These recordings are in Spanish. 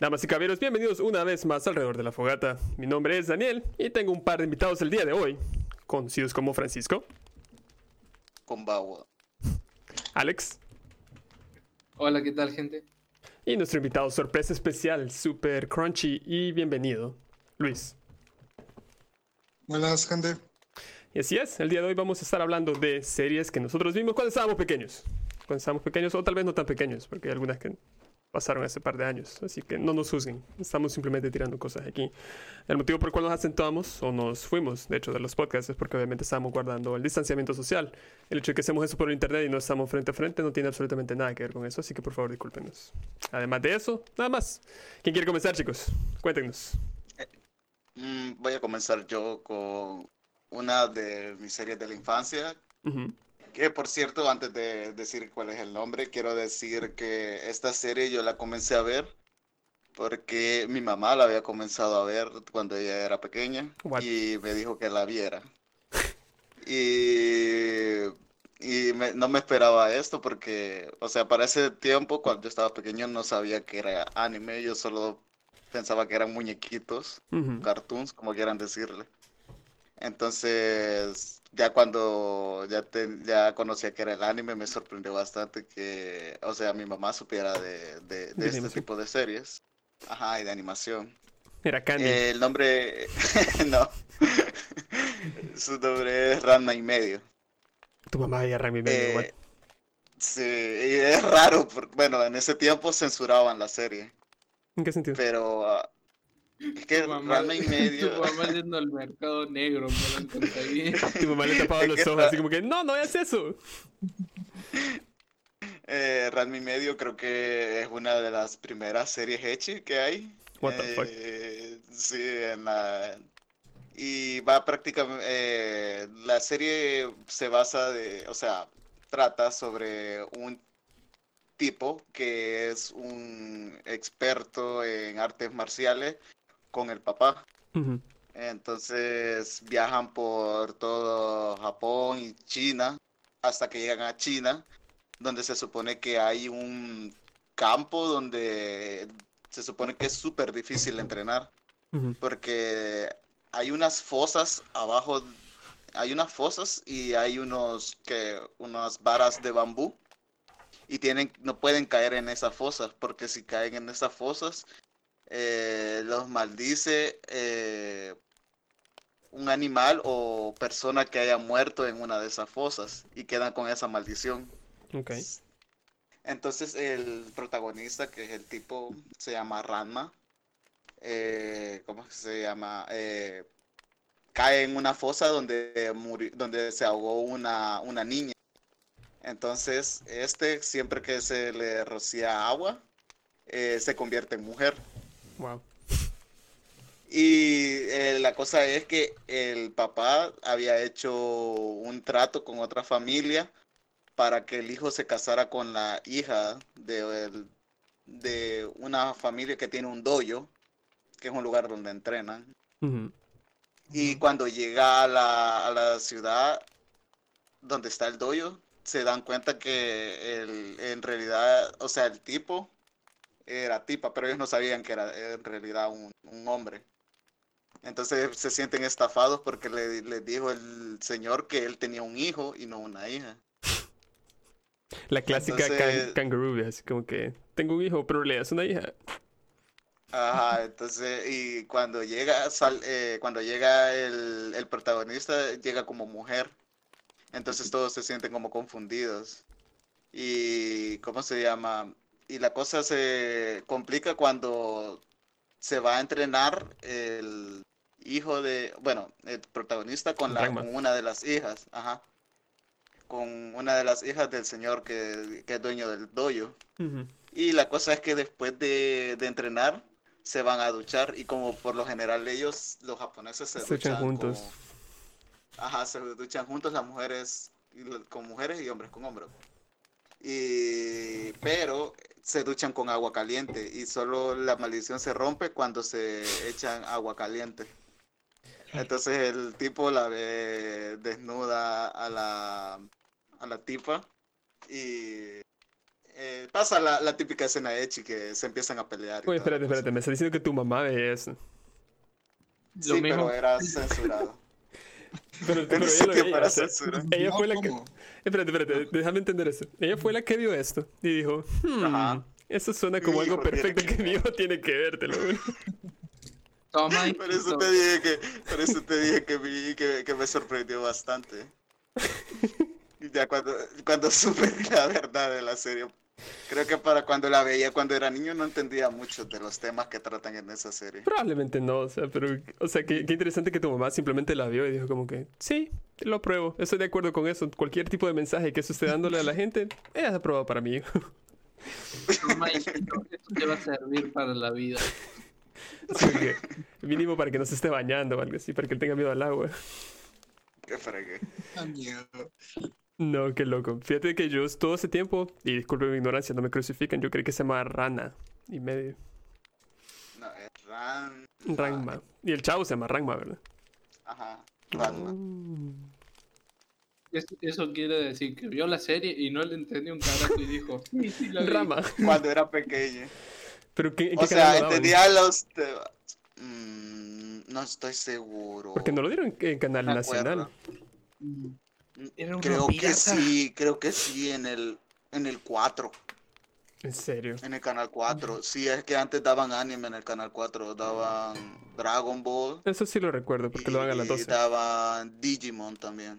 Damas y caballeros, bienvenidos una vez más alrededor de la fogata. Mi nombre es Daniel y tengo un par de invitados el día de hoy, conocidos como Francisco, con Bawa. Alex Hola, ¿qué tal, gente? y nuestro invitado sorpresa especial, super crunchy y bienvenido, Luis. Buenas, gente. Y así es, el día de hoy vamos a estar hablando de series que nosotros vimos cuando estábamos pequeños. Cuando estábamos pequeños o tal vez no tan pequeños, porque hay algunas que pasaron hace par de años. Así que no nos juzguen, estamos simplemente tirando cosas aquí. El motivo por el cual nos asentamos o nos fuimos, de hecho, de los podcasts es porque obviamente estábamos guardando el distanciamiento social. El hecho de que hacemos eso por internet y no estamos frente a frente no tiene absolutamente nada que ver con eso, así que por favor discúlpenos. Además de eso, nada más. ¿Quién quiere comenzar, chicos? Cuéntenos. Mm, voy a comenzar yo con una de mis series de la infancia. Ujú. Que por cierto, antes de decir cuál es el nombre, quiero decir que esta serie yo la comencé a ver porque mi mamá la había comenzado a ver cuando ella era pequeña What? y me dijo que la viera. Y, y me- no me esperaba esto porque, o sea, para ese tiempo, cuando yo estaba pequeño, no sabía que era anime, yo solo pensaba que eran muñequitos cartoons, como quieran decirle. Entonces, ya cuando ya, te- ya conocía que era el anime, me sorprendió bastante que, o sea, mi mamá supiera de, de, de De este animación. tipo de series. Ajá, y de animación. Era Candy. Eh, el nombre, no, su nombre es Ranma y medio. tu mamá y Rami medio, Eh, what? sí, y es raro, porque, bueno, en ese tiempo censuraban la serie, ¿En qué sentido? pero ah, es que Tu mamá, Ranma y medio... tu mamá yendo al mercado negro para conseguir. Tu mamá le tapaba los ojos así como que, no, no es eso. Eh, Ranma y medio creo que es una de las primeras series Hechi que hay. What the fuck? Eh, sí, en la... Y va prácticamente... eh, la serie se basa de... O sea, trata sobre un tipo que es un experto en artes marciales con el papá. Entonces viajan por todo Japón y China hasta que llegan a China, donde se supone que hay un campo donde se supone que es súper difícil entrenar, porque hay unas fosas abajo, hay unas fosas y hay unos que unas varas de bambú y tienen no pueden caer en esas fosas, porque si caen en esas fosas eh, los maldice eh, un animal o persona que haya muerto en una de esas fosas y quedan con esa maldición. Ok. Entonces el protagonista, que es el tipo, se llama Ranma. eh, ¿cómo se llama? Eh, cae en una fosa donde, donde se ahogó una, una niña. Entonces, este, siempre que se le rocía agua, eh, se convierte en mujer. Wow. Y eh, la cosa es que el papá había hecho un trato con otra familia para que el hijo se casara con la hija de, el- de una familia que tiene un dojo, que es un lugar donde entrenan. Y cuando llega a la, a la ciudad donde está el dojo, se dan cuenta que el, en realidad, o sea, el tipo era tipa, pero ellos no sabían que era en realidad un, un hombre. Entonces se sienten estafados porque le, le dijo el señor que él tenía un hijo y no una hija. La clásica can- kangaroo, así como que tengo un hijo, pero le das una hija. Ajá, entonces, y cuando llega, sal- eh, cuando llega el, el protagonista, llega como mujer. Entonces todos se sienten como confundidos. Y, ¿cómo se llama? Y la cosa se complica cuando se va a entrenar el hijo de, bueno, el protagonista con, la, con una de las hijas, ajá. Con una de las hijas del señor que, que es dueño del dojo. Ujú. Y la cosa es que después de, de entrenar se van a duchar y como por lo general ellos, los japoneses se, duchan juntos. Ajá, se duchan juntos las mujeres con mujeres y hombres con hombres. Y pero se duchan con agua caliente y solo la maldición se rompe cuando se echan agua caliente. Entonces el tipo la ve desnuda a la a la tipa y eh, pasa la, la típica escena de Echi que se empiezan a pelear. Oye, espérate, cosa. espérate, me está diciendo que tu mamá veía eso. Lo Sí, mismo. pero era censurado. Pero, pero En ella sea, censura. ella No, fue la que... ¿cómo? Espérate, espérate, déjame entender eso. Ella fue la que vio esto y dijo, hmm, Ajá. eso suena como Mi algo perfecto que que mi hijo tiene que ver, te lo juro. Toma, Por eso te dije que, por eso te dije que, vi- que, que me sorprendió bastante. Y ya cuando, cuando supe la verdad de la serie. Creo que para cuando la veía cuando era niño no entendía mucho de los temas que tratan en esa serie. Probablemente no, o sea, pero, o sea, qué, qué interesante que tu mamá simplemente la vio y dijo como que, sí, lo apruebo, estoy de acuerdo con eso. Cualquier tipo de mensaje que eso esté dándole a la gente, es aprobado para mí. Hijito, esto te va a servir para la vida. Que, mínimo para que no se esté bañando o algo así, para que él tenga miedo al agua. Qué fregué. Da miedo. No, qué loco. Fíjate que yo todo ese tiempo, y disculpe mi ignorancia, no me crucifican, yo creí que se llamaba Rana y medio. No, es Ran. Ranma. Y el chavo se llama Ranma, ¿verdad? Ajá. Ranma. Mm. Eso, eso quiere decir que vio la serie y no le entendió un carajo y dijo, sí, sí, la vi". Rama. Cuando era pequeño. ¿Pero qué, en O qué sea, entendía los. te- Mm, no estoy seguro. Porque no lo dieron en, en Canal Me Nacional. acuerdo. Era una Creo que pirata. sí, creo que sí, en el, en el 4, En serio. en el canal 4. Sí, es que antes daban anime en el canal 4, daban Dragon Ball Eso sí lo recuerdo, porque lo dan a las y 12. daban Digimon también.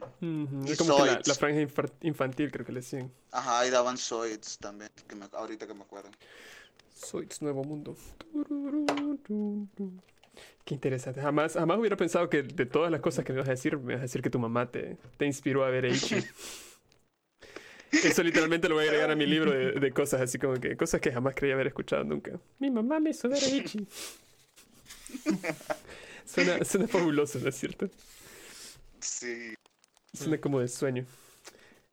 Y Es como que la, la franja infantil, creo que le decían. Ajá, y daban Zoids también, que me- ahorita que me acuerdo. Zoids Nuevo Mundo. Qué interesante. Jamás, jamás hubiera pensado que de todas las cosas que me vas a decir, me vas a decir que tu mamá te, te inspiró a ver Eichi. Eso literalmente lo voy a agregar a mi libro de, de cosas, así como que cosas que jamás creía haber escuchado nunca. Mi mamá me hizo ver Eichi. Suena, suena fabuloso, ¿no es cierto? Sí, Suena como de sueño.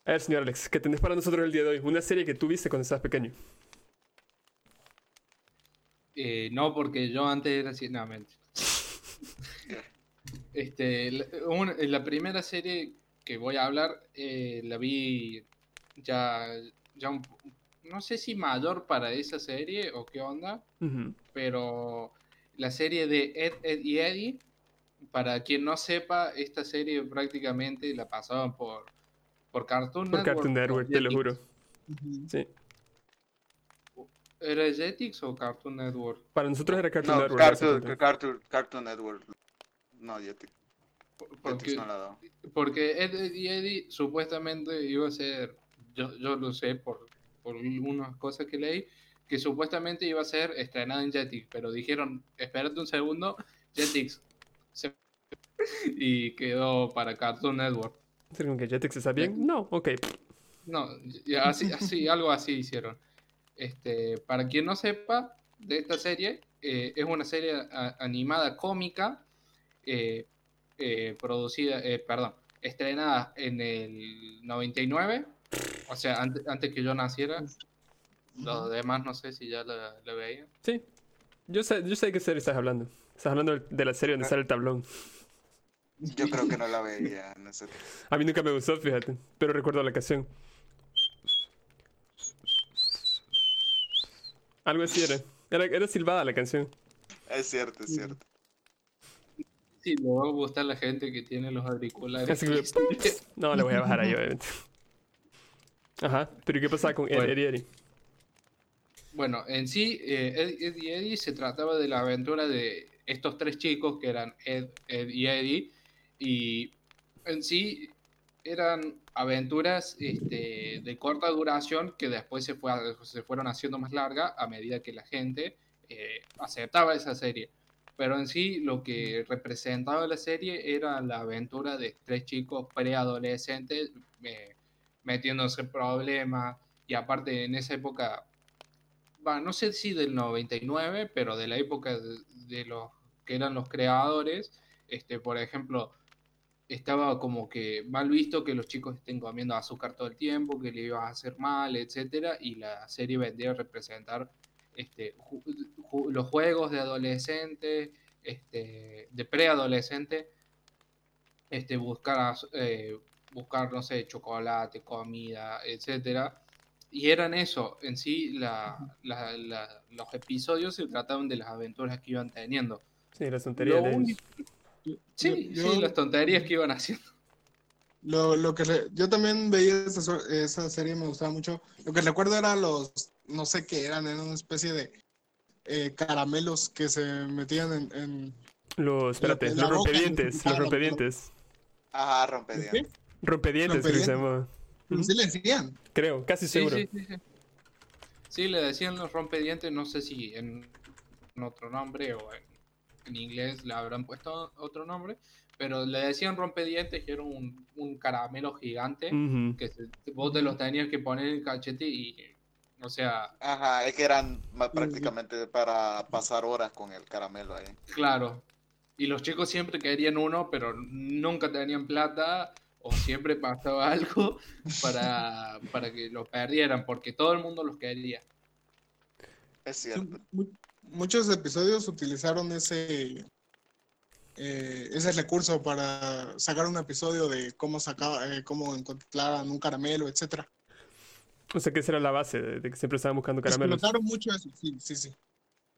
A ver, señor Alex, ¿qué tenés para nosotros el día de hoy? Una serie que tú viste cuando estabas pequeño. Eh, no, porque yo antes era así, no, mentira. Este, la, un- la primera serie que voy a hablar eh, la vi ya, ya un, no sé si mayor para esa serie o qué onda, pero la serie de Ed, Ed y Eddie, para quien no sepa, esta serie prácticamente la pasaban por, por Cartoon Por Network. Cartoon Network, te lo juro. Sí. ¿Era Jetix o Cartoon Network? Para nosotros era Cartoon no, Network. Cartoon. Cartoon, Cartoon Network. No, Jetix Porque, Jetix no la daba. Porque Ed, y Eddie supuestamente iba a ser, yo, yo lo sé por, por unas cosas que leí, que supuestamente iba a ser estrenada en Jetix, pero dijeron, espérate un segundo, Jetix se... y quedó para Cartoon Network. ¿Es como que Jetix está bien? No, ok. No, así, así, algo así hicieron. Este, para quien no sepa de esta serie, eh, es una serie a- animada cómica, eh, eh, producida, eh, perdón, estrenada en el 99, o sea, antes, antes que yo naciera. Los demás no sé si ya la, la veían. Sí. Yo sé, yo sé de qué serie estás hablando. Estás hablando de la serie donde sale el tablón. Yo creo que no la veía en ese A mí nunca me gustó, fíjate. Pero recuerdo la canción. Algo así era. Era, era silbada la canción. Es cierto, es cierto. Sí, le va a gustar la gente que tiene los auriculares. No, le voy a bajar ahí, obviamente. Ajá. Pero ¿y qué pasaba con Ed, Bueno. Eddie? Bueno, en sí, eh, Ed, Ed y Eddie se trataba de la aventura de estos tres chicos que eran Ed, Ed y Eddie. Y en sí eran aventuras este, de corta duración que después se, fue, se fueron haciendo más largas a medida que la gente eh, aceptaba esa serie. Pero en sí lo que representaba la serie era la aventura de tres chicos preadolescentes eh, metiéndose en problemas. Y aparte en esa época no sé si del 99, pero de la época de, de los que eran los creadores, este, por ejemplo, estaba como que mal visto que los chicos estén comiendo azúcar todo el tiempo, que le iba a hacer mal, etcétera, y la serie vendría a representar este, ju- ju- los juegos de adolescente, este, de preadolescente, este, buscar, eh, buscar, no sé, chocolate, comida, etcétera, y eran eso, en sí la, la- la- los episodios se trataban de las aventuras que iban teniendo. Sí, las tonterías ellos. Sí, Yo- sí, las tonterías que iban haciendo. Lo, lo que re- yo también veía esa, esa serie, me gustaba mucho. Lo que recuerdo eran los, no sé qué eran, eran una especie de eh, caramelos que se metían en, en- Los, espérate, la los boca, rompedientes, los rompedientes. Ajá, rompedientes. Rompedientes, creo que se llama. Sí le decían. Creo, casi seguro. sí, sí, sí. Sí, le decían los rompedientes, no sé si en, en otro nombre o en, en inglés le habrán puesto otro nombre, pero le decían rompedientes que era un, un caramelo gigante que se- vos te los tenías que poner en el cachete y, o sea, Ajá, es que eran prácticamente para pasar horas con el caramelo ahí. claro. Y los chicos siempre querían uno, pero nunca tenían plata o siempre pasaba algo para, para que lo perdieran, porque todo el mundo los quería. Es cierto. mu- muchos episodios utilizaron ese eh, ese recurso para sacar un episodio de cómo sacaba, eh, cómo encontraran un caramelo, etcétera. O sea que esa era la base de, que siempre estaban buscando caramelos. Explotaron mucho eso, sí, sí, sí.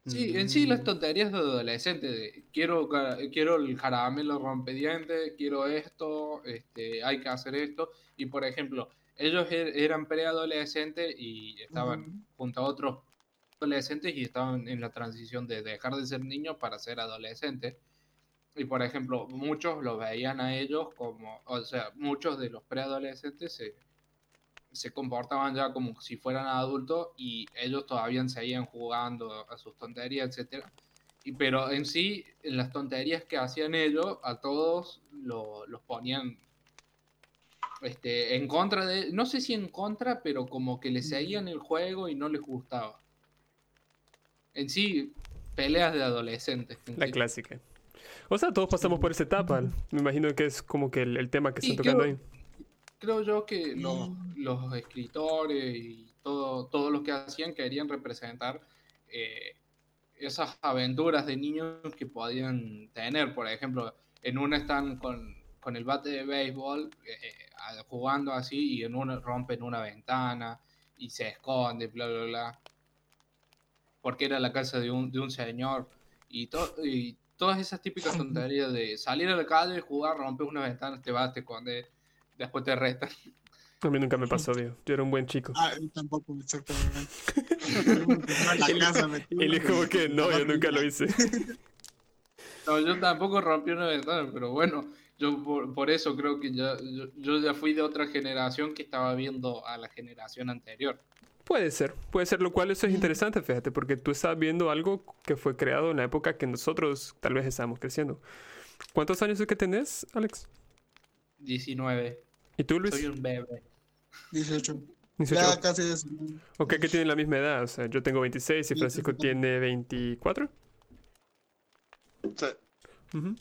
Sí, en sí las tonterías de adolescente, de quiero, quiero el caramelo rompediente, quiero esto, este, hay que hacer esto. Y por ejemplo, ellos er- eran preadolescentes y estaban junto a otros adolescentes y estaban en la transición de dejar de ser niños para ser adolescentes. Y por ejemplo, muchos los veían a ellos como, o sea, muchos de los preadolescentes se, se comportaban ya como si fueran adultos y ellos todavía seguían jugando a sus tonterías, etcétera. Y pero en sí, en las tonterías que hacían ellos, a todos lo- los ponían este, en contra de, no sé si en contra, pero como que les seguían el juego y no les gustaba. En sí, peleas de adolescentes. en La sí. clásica. O sea, todos pasamos por esa etapa. Me imagino que es como que el, el tema que Sí, están tocando ahí. Creo yo que los, los escritores y todo, todos los que hacían querían representar eh, esas aventuras de niños que podían tener. Por ejemplo, en una están con, con el bate de béisbol eh, a- jugando así y en una rompen una ventana y se esconde, bla, bla, bla. Porque era la casa de un, de un señor y, to- y todas esas típicas tonterías de salir a la calle, jugar, romper una ventana, te vas, te escondes, después te restan. A mí nunca me pasó, tío. Yo era un buen chico. Ah, yo tampoco, exactamente. en la casa, como que no, yo nunca lo hice. No, yo tampoco rompí una ventana, pero bueno, yo por, por eso creo que ya, yo, yo ya fui de otra generación que estaba viendo a la generación anterior. Puede ser, puede ser, lo cual eso es interesante, fíjate, porque tú estás viendo algo que fue creado en la época que nosotros tal vez estábamos creciendo. ¿Cuántos años es que tenés, Alex? 19, ¿Y tú, Luis? soy un bebé. 18. 18. Ya casi es. Ok, que tienen la misma edad. O sea, yo tengo 26 y Francisco tiene 24. Sí. Ujú.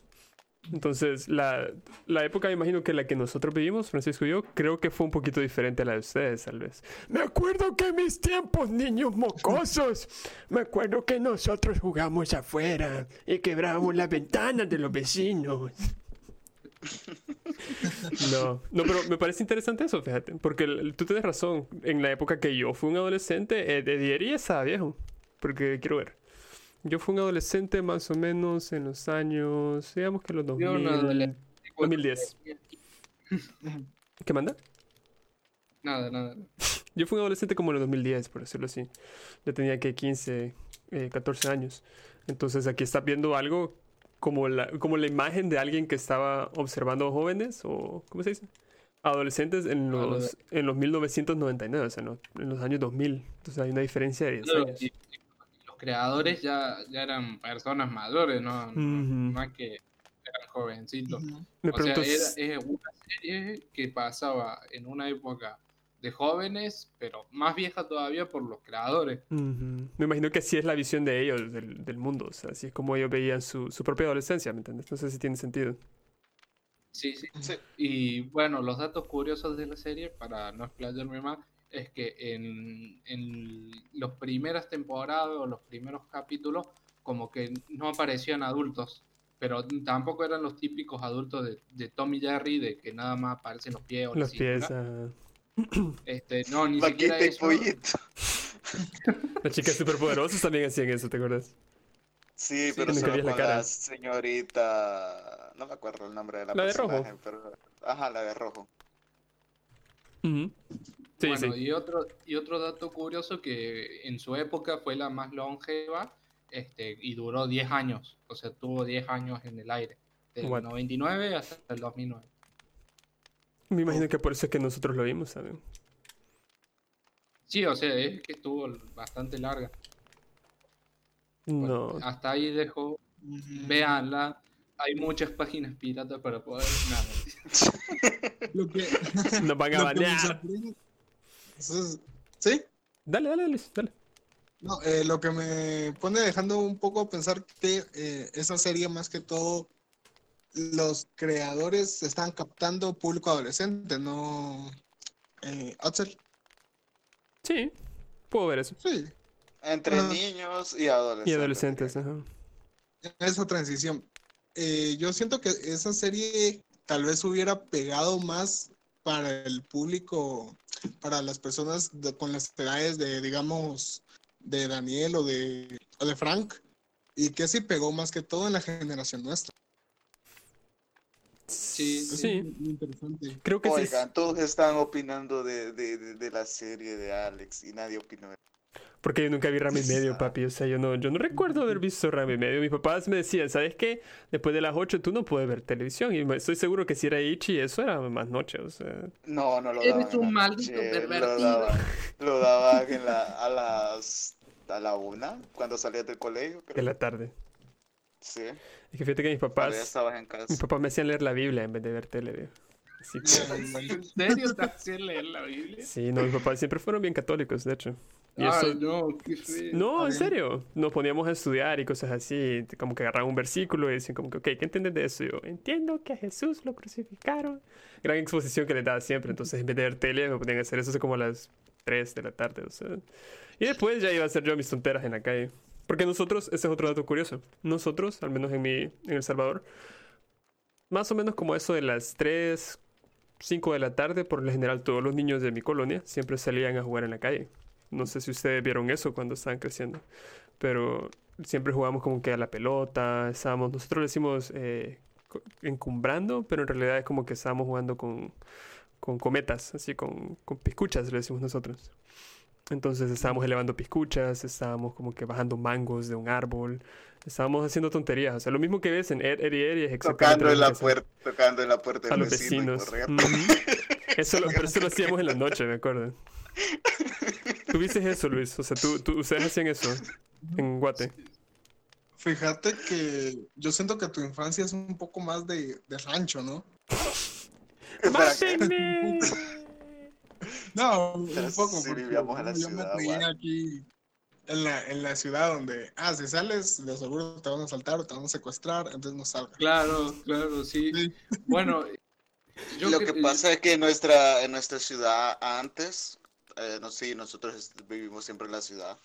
Entonces, la, la época, imagino que la que nosotros vivimos, Francisco y yo, creo que fue un poquito diferente a la de ustedes, tal vez. Me acuerdo que en mis tiempos, niños mocosos, me acuerdo que nosotros jugamos afuera y quebrábamos las ventanas de los vecinos. No, no, pero me parece interesante eso, fíjate, porque el- tú tienes razón. En la época que yo fui un adolescente, eh, de Dieri estaba viejo, porque quiero ver. Yo fui un adolescente más o menos en los años, digamos que los Yo 2000, un adolescente. 2010. ¿Qué manda? Nada, nada. Yo fui un adolescente como en el 2010, por decirlo así. Yo tenía que 15, eh, 14 años. Entonces aquí estás viendo algo como la, como la imagen de alguien que estaba observando jóvenes o, ¿cómo se dice? Adolescentes en Ah, los, en los 1999, o sea, en los, en los años 2000. Entonces hay una diferencia de 10 Claro, años. y- y los creadores ya, ya eran personas mayores, ¿no? Es que eran jovencitos. Me O sea, era, es una serie que pasaba en una época de jóvenes, pero más vieja todavía por los creadores. Me imagino que así es la visión de ellos del, del mundo. O sea, así es como ellos veían su, su propia adolescencia, ¿me entiendes? No sé si tiene sentido. Sí, sí. Sí. Y bueno, los datos curiosos de la serie, para no explayarme más, es que en, en las primeras temporadas o los primeros capítulos, como que no aparecían adultos, pero tampoco eran los típicos adultos de, de Tom y Jerry, de que nada más aparecen los pies o Los pies. ah, Este, no, ni Vaquita siquiera y eso. pollito. Las chicas superpoderosas también hacían eso, ¿te acuerdas? Sí, Sí, pero solo la con cara. la señorita. No me acuerdo el nombre de la, La de rojo. pero. Ajá, la de rojo. Sí, bueno, sí. y otro, y otro dato curioso que en su época fue la más longeva este, y duró 10 años. O sea, tuvo 10 años en el aire. Del What? 99 hasta el 2009. Me imagino que por eso es que nosotros lo vimos, ¿saben? Sí, o sea, es que estuvo bastante larga. No. Bueno, hasta ahí dejó. Veanla. Hay muchas páginas piratas para poder. Nada. Lo que, Nos van a banear. es- ¿Sí? Dale, dale, Luis, dale. No, eh, lo que me pone dejando un poco a pensar que eh, esa serie más que todo los creadores están captando público adolescente, no eh, Axel. Sí, puedo ver eso. Sí, Entre niños y adolescentes. Y adolescentes, ajá. esa transición. Eh, yo siento que esa serie tal vez hubiera pegado más para el público, para las personas de- con las edades de, digamos, de Daniel o de, o de Frank, y que sí pegó más que todo en la generación nuestra. Sí, Sí, muy interesante. creo que sí. Oigan, todos están opinando de, de, de, de la serie de Alex y nadie opinó. Porque yo nunca vi Rami Medio, papi. O sea, yo no, yo no recuerdo haber visto Rami Medio. Mis papás me decían, ¿sabes qué? Después de las 8 tú no puedes ver televisión. Y estoy seguro que si era Ichi, eso era más noche. O sea, No, no lo Eres daban. en un maldito pervertido. Lo daban, lo daban en la, a las a la una, cuando salías del colegio. de Creo. la tarde. Sí, Es que fíjate que mis papás, estabas en casa. mis papás me hacían leer la Biblia en vez de ver tele. Así que, ¿En serio te hacían leer la Biblia? sí, no, mis papás siempre fueron bien católicos, de hecho. Y eso, Ay, no, qué feo. No, en serio. Nos poníamos a estudiar y cosas así. Como que agarraban un versículo y decían como que, ok, ¿qué entiendes de eso? Y yo, entiendo que a Jesús lo crucificaron. Gran exposición que les daba siempre. Entonces, en vez de ver tele, me ponían a hacer eso como a las 3 de la tarde. O sea. Y después ya iba a hacer yo mis tonteras en la calle. Porque nosotros, ese es otro dato curioso. Nosotros, al menos en mi, en El Salvador, más o menos como eso de las 3, 5 de la tarde, por lo general todos los niños de mi colonia siempre salían a jugar en la calle. No sé si ustedes vieron eso cuando estaban creciendo, pero siempre jugábamos como que a la pelota, estábamos, nosotros le decimos eh, encumbrando, pero en realidad es como que estábamos jugando con, con cometas, así con, con piscuchas, le decimos nosotros. Entonces estábamos elevando piscuchas, estábamos como que bajando mangos de un árbol, estábamos haciendo tonterías, o sea, lo mismo que ves en Ed, Ed y Eddie es exactamente Tocando en la puerta, tocando en la puerta a del los vecino y vecinos. Eso lo, pero eso lo hacíamos en la noche, me acuerdo. ¿Tuviste eso, Luis? O sea, ¿tú, tú, ustedes hacían eso en Guate. Fíjate que yo siento que tu infancia es un poco más de, de rancho, ¿no? ¡Mátenme! No, un poco. sí porque vivíamos en la yo me ciudad, guau. aquí en la, en la ciudad donde, ah, si sales, de seguro te van a asaltar o te van a secuestrar, entonces no salgas. Claro, claro, sí. Sí. Bueno, yo Lo que pasa es que en nuestra, en nuestra ciudad antes, eh, no sí, nosotros vivimos siempre en la ciudad,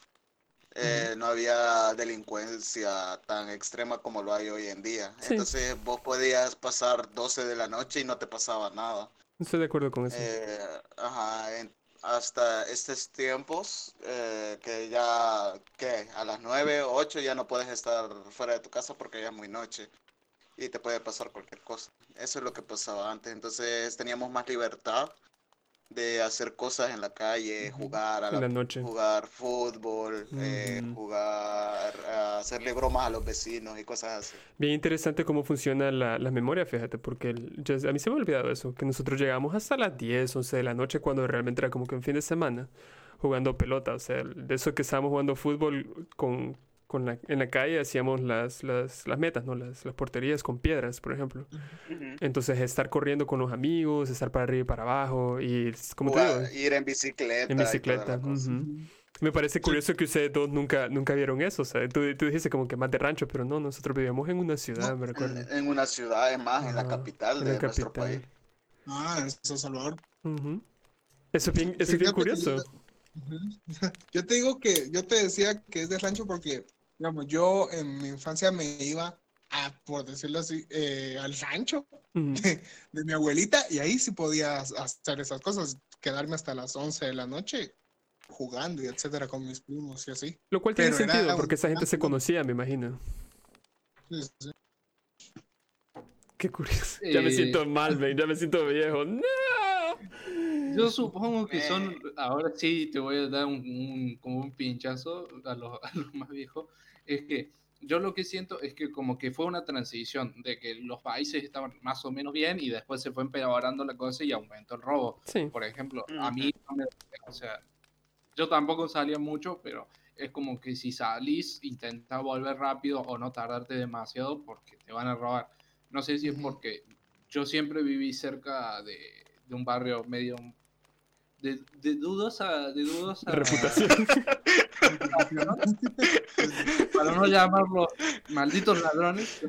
eh, no había delincuencia tan extrema como lo hay hoy en día. Sí. Entonces vos podías pasar 12 de la noche y no te pasaba nada. Estoy de acuerdo con eso. Eh, ajá, en- hasta estos tiempos, eh, que ya, que a las 9 o 8 ya no puedes estar fuera de tu casa porque ya es muy noche y te puede pasar cualquier cosa. Eso es lo que pasaba antes. Entonces teníamos más libertad de hacer cosas en la calle, jugar a la la noche. jugar fútbol, eh, Ujú. jugar, a hacerle bromas a los vecinos y cosas así. Bien interesante cómo funciona la, la memoria, fíjate, porque el- yo- a mí se me ha olvidado eso, que nosotros llegamos hasta las 10, 11 de la noche cuando realmente era como que un fin de semana jugando pelota, o sea, de eso que estábamos jugando fútbol con, con la, en la calle hacíamos las, las, las metas, ¿no? Las, las porterías con piedras, por ejemplo. Entonces estar corriendo con los amigos, estar para arriba y para abajo y, como te Jugar- digo, ir en bicicleta. en bicicleta. cosa. ujú. Me parece curioso que ustedes dos nunca, nunca vieron eso. O sea, tú, tú dijiste como que más de rancho, pero no, nosotros vivíamos en una ciudad, me recuerdo. En, en una ciudad, es más, en la capital en de la nuestro capital. país. Ah, en San Salvador. Ujú. Eso es bien, eso es bien curioso. Yo te digo que, yo te decía que es de rancho porque, digamos, yo en mi infancia me iba a, por decirlo así, eh, al rancho de mi abuelita y ahí sí podía hacer esas cosas. quedarme hasta las 11 de la noche jugando y etcétera con mis primos y así. Lo cual tiene Pero sentido, porque esa gente se conocía, me imagino. Sí, sí, sí. Qué curioso. Ya me siento mal, men, ya me siento viejo. ¡No! Yo supongo que son, Eh. ahora sí te voy a dar un, un- como un pinchazo a los, a los más viejos, es que yo lo que siento es que como que fue una transición de que los países estaban más o menos bien y después se fue empeorando la cosa y aumentó el robo. Sí. Por ejemplo, a mí, no me- o sea, yo tampoco salía mucho, pero es como que si salís, intenta volver rápido o no tardarte demasiado porque te van a robar. No sé si es porque yo siempre viví cerca de, de un barrio medio de, de dudosa, de dudosa Reputación. para no llamarlos malditos ladrones,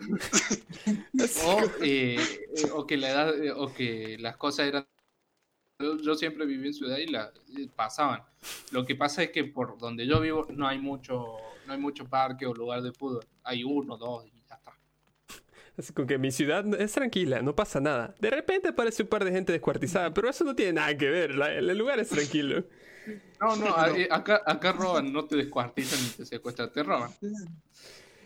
o, eh, eh, o que la edad, eh, o que las cosas eran. Yo, yo siempre viví en ciudad y la y pasaban. Lo que pasa es que por donde yo vivo no hay mucho, no hay mucho parque o lugar de fútbol. Hay uno, dos y. Así como que mi ciudad es tranquila, no pasa nada. De repente aparece un par de gente descuartizada, pero eso no tiene nada que ver. la- el lugar es tranquilo. No, no, a- acá, acá roban, no te descuartizan ni te secuestran, te roban.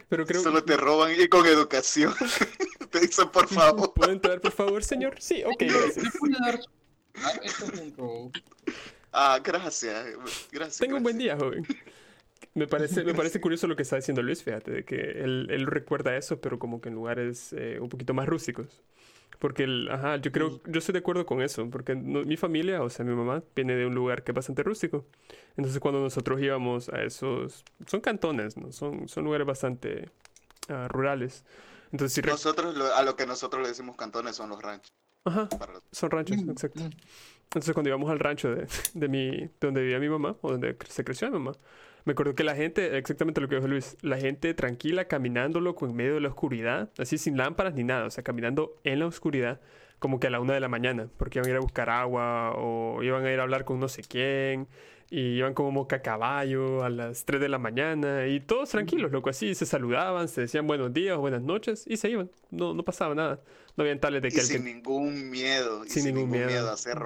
Pero creo Solo te roban y con educación. te dicen, por favor. ¿Puedo entrar, por favor, señor? Sí, ok, ¿Me gracias. dar Ah, esto es un robo. Ah, gracias. Gracias. Tengo un buen día, joven. Me parece, me parece curioso lo que está diciendo Luis, fíjate, de que él, él recuerda eso, pero como que en lugares eh, un poquito más rústicos. Porque, el, ajá, yo creo, yo estoy de acuerdo con eso, porque no- mi familia, o sea, mi mamá, viene de un lugar que es bastante rústico. Entonces, cuando nosotros íbamos a esos, son cantones, ¿no? Son, son lugares bastante ah, rurales. Entonces, rec- Nosotros, lo- a lo que nosotros le decimos cantones son los ranchos. ajá, los- son ranchos, Mm, exacto. mm. Entonces cuando íbamos al rancho de, de mi, de donde vivía mi mamá, o donde se creció mi mamá, me acuerdo que la gente, exactamente lo que dijo Luis, la gente tranquila caminando loco en medio de la oscuridad, así sin lámparas ni nada, o sea, caminando en la oscuridad, como que a la una de la mañana, porque iban a ir a buscar agua o iban a ir a hablar con no sé quién, y iban como moca a caballo a las 3 de la mañana, y todos tranquilos, loco, así se saludaban, se decían buenos días o buenas noches, y se iban, no, no pasaba nada, no habían tales de que sin que... ningún miedo. Sin sin, ningún ningún miedo. a ser,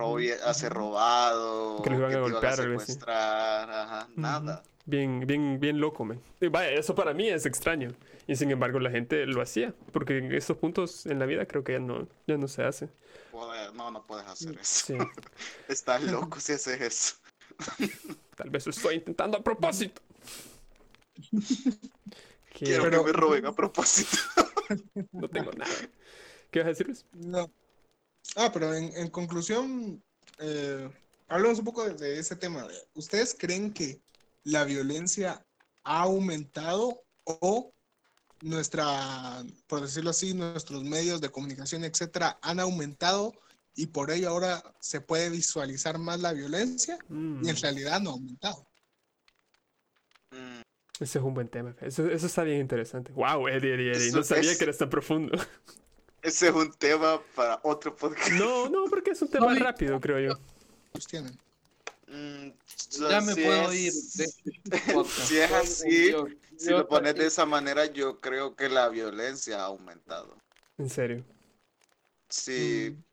robado. Que los iban que a golpear secuestrar. Ajá, nada. Bien, bien, bien loco, man. Y vaya, eso para mí es extraño. Y sin embargo la gente lo hacía. Porque en estos puntos en la vida creo que ya no, ya no se hace. No, no puedes hacer eso. Sí. Estás loco si haces eso. Tal vez lo estoy intentando a propósito. Quiero Pero- que me roben a propósito. no tengo nada. ¿Qué vas a decir, Luis? No. Ah, pero en, en conclusión, eh, hablemos un poco de, de ese tema. ¿Ustedes creen que la violencia ha aumentado o nuestra, por decirlo así, nuestros medios de comunicación, etcétera, han aumentado y por ello ahora se puede visualizar más la violencia Mm, y en realidad no ha aumentado? Mm, ese es un buen tema. Eso, eso está bien interesante. Wow, Eddie, Eddie, Eddie. No sabía es- que eras tan profundo. Ese es un tema para otro podcast. No, no, porque es un tema No, rápido, creo yo. Pues tienen. Mm, Ya me si puedo es- ir de este. Si es así. Si Yo- lo pones de esa manera, yo creo que la violencia ha aumentado. En serio. Sí, Mm,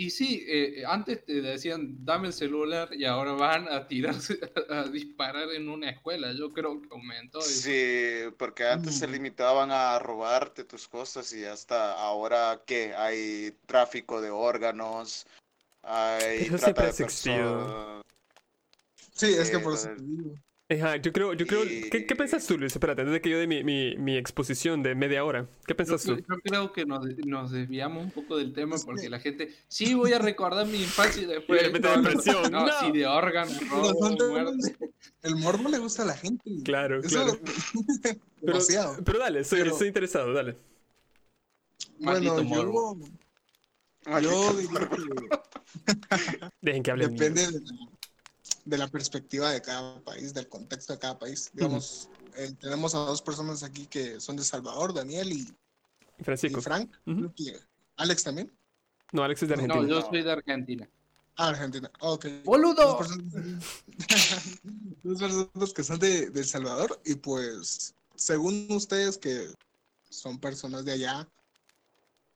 Y sí, eh, antes te decían dame el celular y ahora van a tirarse, a, disparar en una escuela. Yo creo que aumentó. eso. sí, porque antes se Mm. limitaban a robarte tus cosas y hasta ahora que hay tráfico de órganos, hay Eso trata siempre de ha existido. personas. Sí, es que por eso lo te digo. Ajá, yo creo, yo creo. ¿Qué, qué Y- pensás tú, Luis? Espérate, antes de que yo dé mi, mi, mi exposición de media hora. ¿Qué Yo, pensás yo- tú? yo creo que nos, nos desviamos un poco del tema porque que- la gente, sí, voy a recordar mi infancia y después... repente no, no, depresión, No, no. sí, de órganos, Pero robo. El morbo le gusta a la gente. Claro, Eso claro. Pero, demasiado. pero dale, estoy, Pero- estoy interesado, dale. Maldito Bueno, morbo. Yo, diría que Dejen que hablen. depende de la, de la perspectiva de cada país, del contexto de cada país. Digamos, eh, tenemos a dos personas aquí que son de Salvador, Daniel y, y Francisco. Frank. Creo que- Alex también. No, Alex es de No, Argentina. yo soy de Argentina. Ah, Argentina. Ok. Dos ¡Boludo! personas, dos personas que son de, de El Salvador y pues, según ustedes que son personas de allá,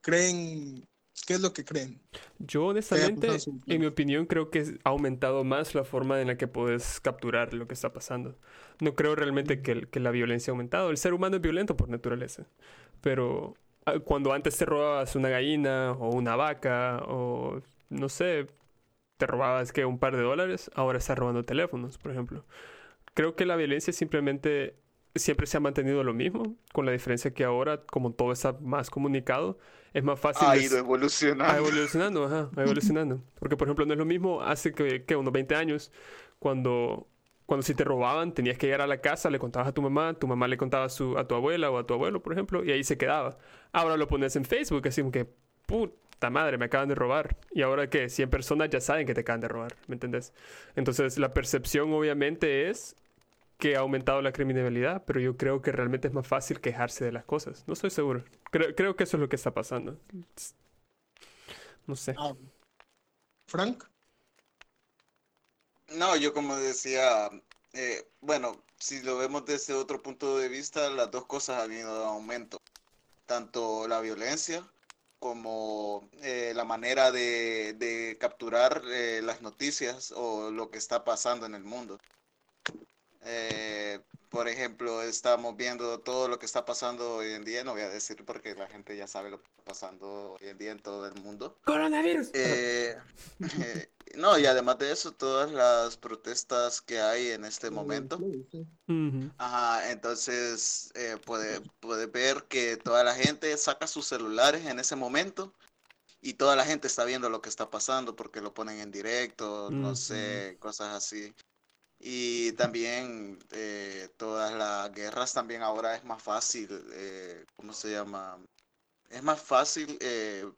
¿creen ¿Qué es lo que creen? Yo honestamente, en mi opinión, creo que ha aumentado más la forma en la que puedes capturar lo que está pasando. No creo realmente que, que la violencia ha aumentado. El ser humano es violento por naturaleza. Pero ah, cuando antes te robabas una gallina o una vaca o no sé, te robabas que un par de dólares, ahora estás robando teléfonos, por ejemplo. Creo que la violencia simplemente siempre se ha mantenido lo mismo, con la diferencia que ahora, como todo está más comunicado, es más fácil Ha ido evolucionando. evolucionando, ajá, va evolucionando. Porque, por ejemplo, no es lo mismo hace que, que unos 20 años, cuando, cuando si te robaban, tenías que llegar a la casa, le contabas a tu mamá, tu mamá le contaba a, su, a tu abuela o a tu abuelo, por ejemplo, y ahí se quedaba. Ahora lo pones en Facebook, así como que, puta madre, me acaban de robar. Y ahora que 100 personas ya saben que te acaban de robar, ¿me entendés? Entonces, la percepción obviamente es que ha aumentado la criminalidad, pero yo creo que realmente es más fácil quejarse de las cosas. No estoy seguro. Creo, creo que eso es lo que está pasando. No sé. Ah, Frank, No, yo como decía, eh, bueno, si lo vemos desde otro punto de vista, las dos cosas han ido en aumento. Tanto la violencia como eh, la manera de, de capturar eh, las noticias o lo que está pasando en el mundo. Eh, por ejemplo, estamos viendo todo lo que está pasando hoy en día, no voy a decir porque la gente ya sabe lo que está pasando hoy en día en todo el mundo. Coronavirus. Eh, eh, no, y además de eso, todas las protestas que hay en este momento. Ajá, entonces eh, puede, puede ver que toda la gente saca sus celulares en ese momento y toda la gente está viendo lo que está pasando porque lo ponen en directo, no sé, cosas así. Y también eh, todas las guerras también ahora es más fácil, eh, ¿cómo se llama? Es más fácil eh,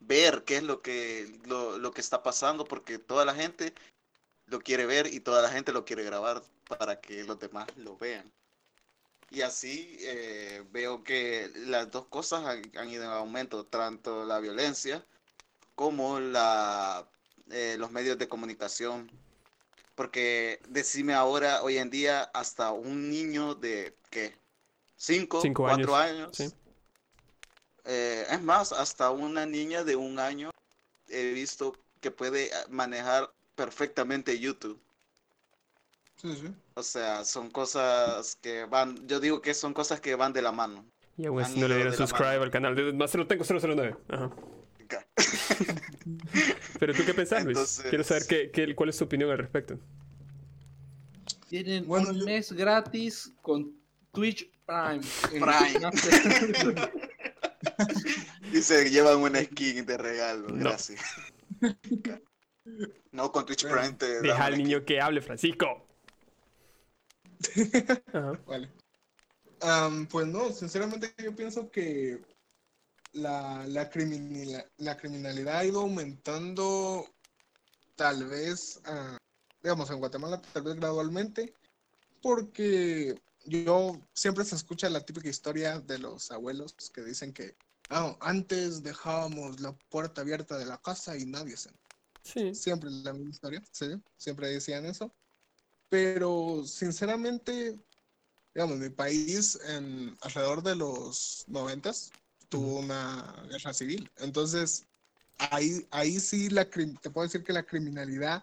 ver qué es lo que, lo, lo que está pasando porque toda la gente lo quiere ver y toda la gente lo quiere grabar para que los demás lo vean. Y así eh, veo que las dos cosas han, ido en aumento, tanto la violencia como la, eh, los medios de comunicación. Porque decime ahora, hoy en día, hasta un niño de, ¿qué? ¿Cinco? Cinco ¿Cuatro años, años? sí. Eh, es más, hasta una niña de un año he visto que puede ah, manejar perfectamente YouTube. sí, sí. O sea, son cosas que van, yo digo que son cosas que van de la mano. Y aún así no le dieron subscribe al canal. Más se lo tengo 009. Ajá. Pero tú qué pensás, Luis? Entonces- Quiero saber qué, qué- cuál es tu opinión al respecto. Tienen Bueno, un yo- mes gratis con Twitch Prime. Prime. Y se llevan una skin de regalo, No. gracias. No, con Twitch Prime te Deja al niño que hable, Francisco. Ajá. Vale. Pues no, sinceramente yo pienso que la, la, criminal- la criminalidad ha ido aumentando tal vez, ah, digamos, en Guatemala tal vez gradualmente, porque yo siempre se escucha la típica historia de los abuelos que dicen que "Ah, antes dejábamos la puerta abierta de la casa y nadie se Sí. Siempre la misma historia, sí, siempre decían eso. Pero sinceramente, digamos, mi país en alrededor de los noventas tuvo una guerra civil. Entonces, ahí, ahí sí la, te puedo decir que la criminalidad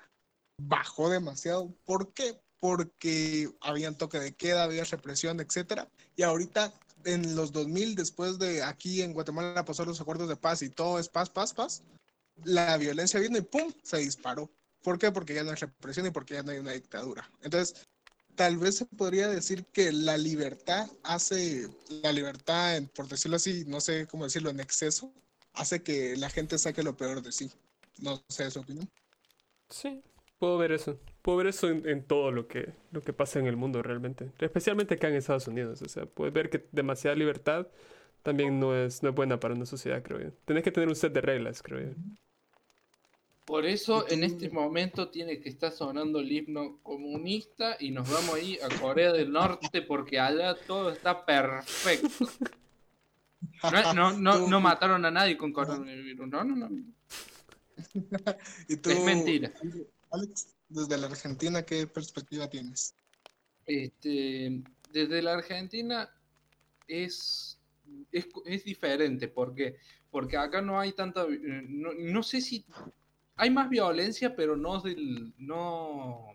bajó demasiado. ¿Por qué? Porque había toque de queda, había represión, etcétera. Y ahorita en los 2000, después de aquí en Guatemala pasó los acuerdos de paz y todo es paz, paz, paz, la violencia vino y ¡pum! se disparó. ¿Por qué? Porque ya no hay represión y porque ya no hay una dictadura. Entonces, tal vez se podría decir que la libertad hace, la libertad, por decirlo así, no sé cómo decirlo, en exceso, hace que la gente saque lo peor de sí. No sé su opinión. Sí, puedo ver eso. Puedo ver eso en, en todo lo que, lo que pasa en el mundo realmente. Especialmente acá en Estados Unidos. O sea, puedes ver que demasiada libertad también no es, no es buena para una sociedad, creo yo. Tenés que tener un set de reglas, creo yo. Por eso ¿Y en este momento tiene que estar sonando el himno comunista y nos vamos ahí a Corea del Norte porque allá todo está perfecto. No, no, no, no mataron a nadie con coronavirus. No, no, no. ¿Y tú, Es mentira. Alex, desde la Argentina, qué perspectiva tienes? Este, desde la Argentina es es, es diferente. ¿Por qué? Porque acá no hay tanta. eh, No, no sé si. Hay más violencia, pero no del. No.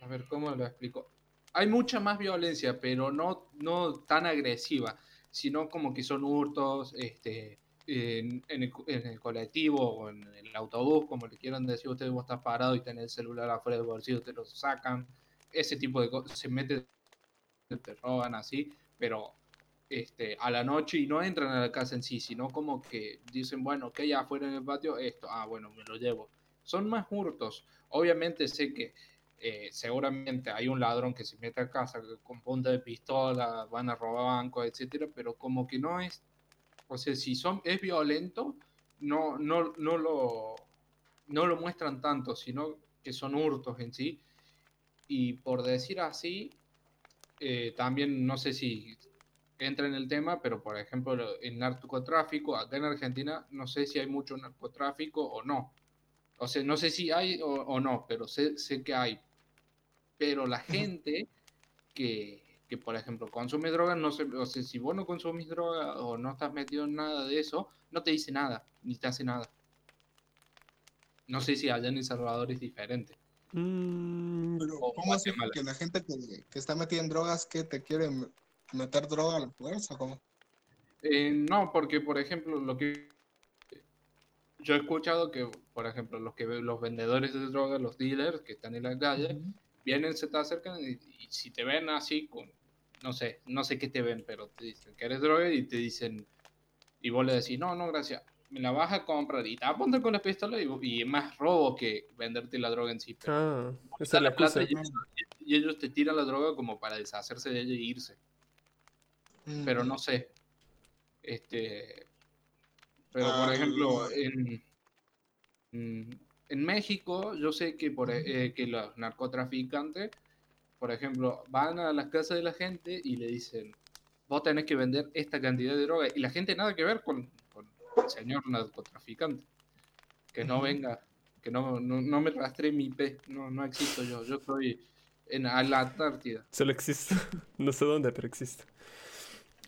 A ver, ¿cómo lo explico? Hay mucha más violencia, pero no, no tan agresiva, sino como que son hurtos, este. En, el, en el colectivo o en el autobús, como le quieran decir ustedes, vos estás parado y tenés el celular afuera del bolsillo, te lo sacan, ese tipo de cosas, se mete, te roban así, pero este, a la noche y no entran a la casa en sí, sino como que dicen, bueno, ok, afuera en el patio, esto, ah, bueno, me lo llevo. Son más hurtos. Obviamente sé que eh, seguramente hay un ladrón que se mete a casa con punta de pistola, van a robar bancos, etcétera, pero como que no es, o sea, si son, es violento, no, no, no lo, no lo muestran tanto, sino que son hurtos en sí. Y por decir así, eh, también no sé si entra en el tema, pero por ejemplo el narcotráfico, acá en Argentina no sé si hay mucho narcotráfico o no. O sea, no sé si hay o, o no, pero sé, sé que hay. Pero la gente que, que, por ejemplo, consume drogas, no sé, o sea, si vos no consumís droga o no estás metido en nada de eso, no te dice nada, ni te hace nada. No sé si allá en El Salvador es diferente. Mm, Pero, ¿cómo así? Que la gente que, que está metida en drogas, que te quiere m- meter droga a la fuerza? ¿Cómo? Eh, no, porque por ejemplo, lo que yo he escuchado que, por ejemplo, los que los vendedores de drogas, los dealers que están en la calle, Ujú. vienen, se te acercan y, y si te ven así con, no sé, no sé qué te ven, pero te dicen que eres droga y te dicen, y vos le decís, no, no, gracias, me la vas a comprar y te apuntan con la pistola y, y es más robo que venderte la droga en sí. Pero ah, esa es la la plata y, ellos- y ellos te tiran la droga como para deshacerse de ella e irse. Pero no Ujú. sé. Este, pero Ah, por ejemplo, no. en, en en México, yo sé que, por, e- eh, que los narcotraficantes, por ejemplo, van a las casas de la gente y le dicen, vos tenés que vender esta cantidad de droga. Y la gente nada que ver con, con el señor narcotraficante. Que no venga, que no, no, no me rastree mi IP, no, no existo yo, yo estoy en a la Antártida. Solo existe. No sé dónde, pero existe.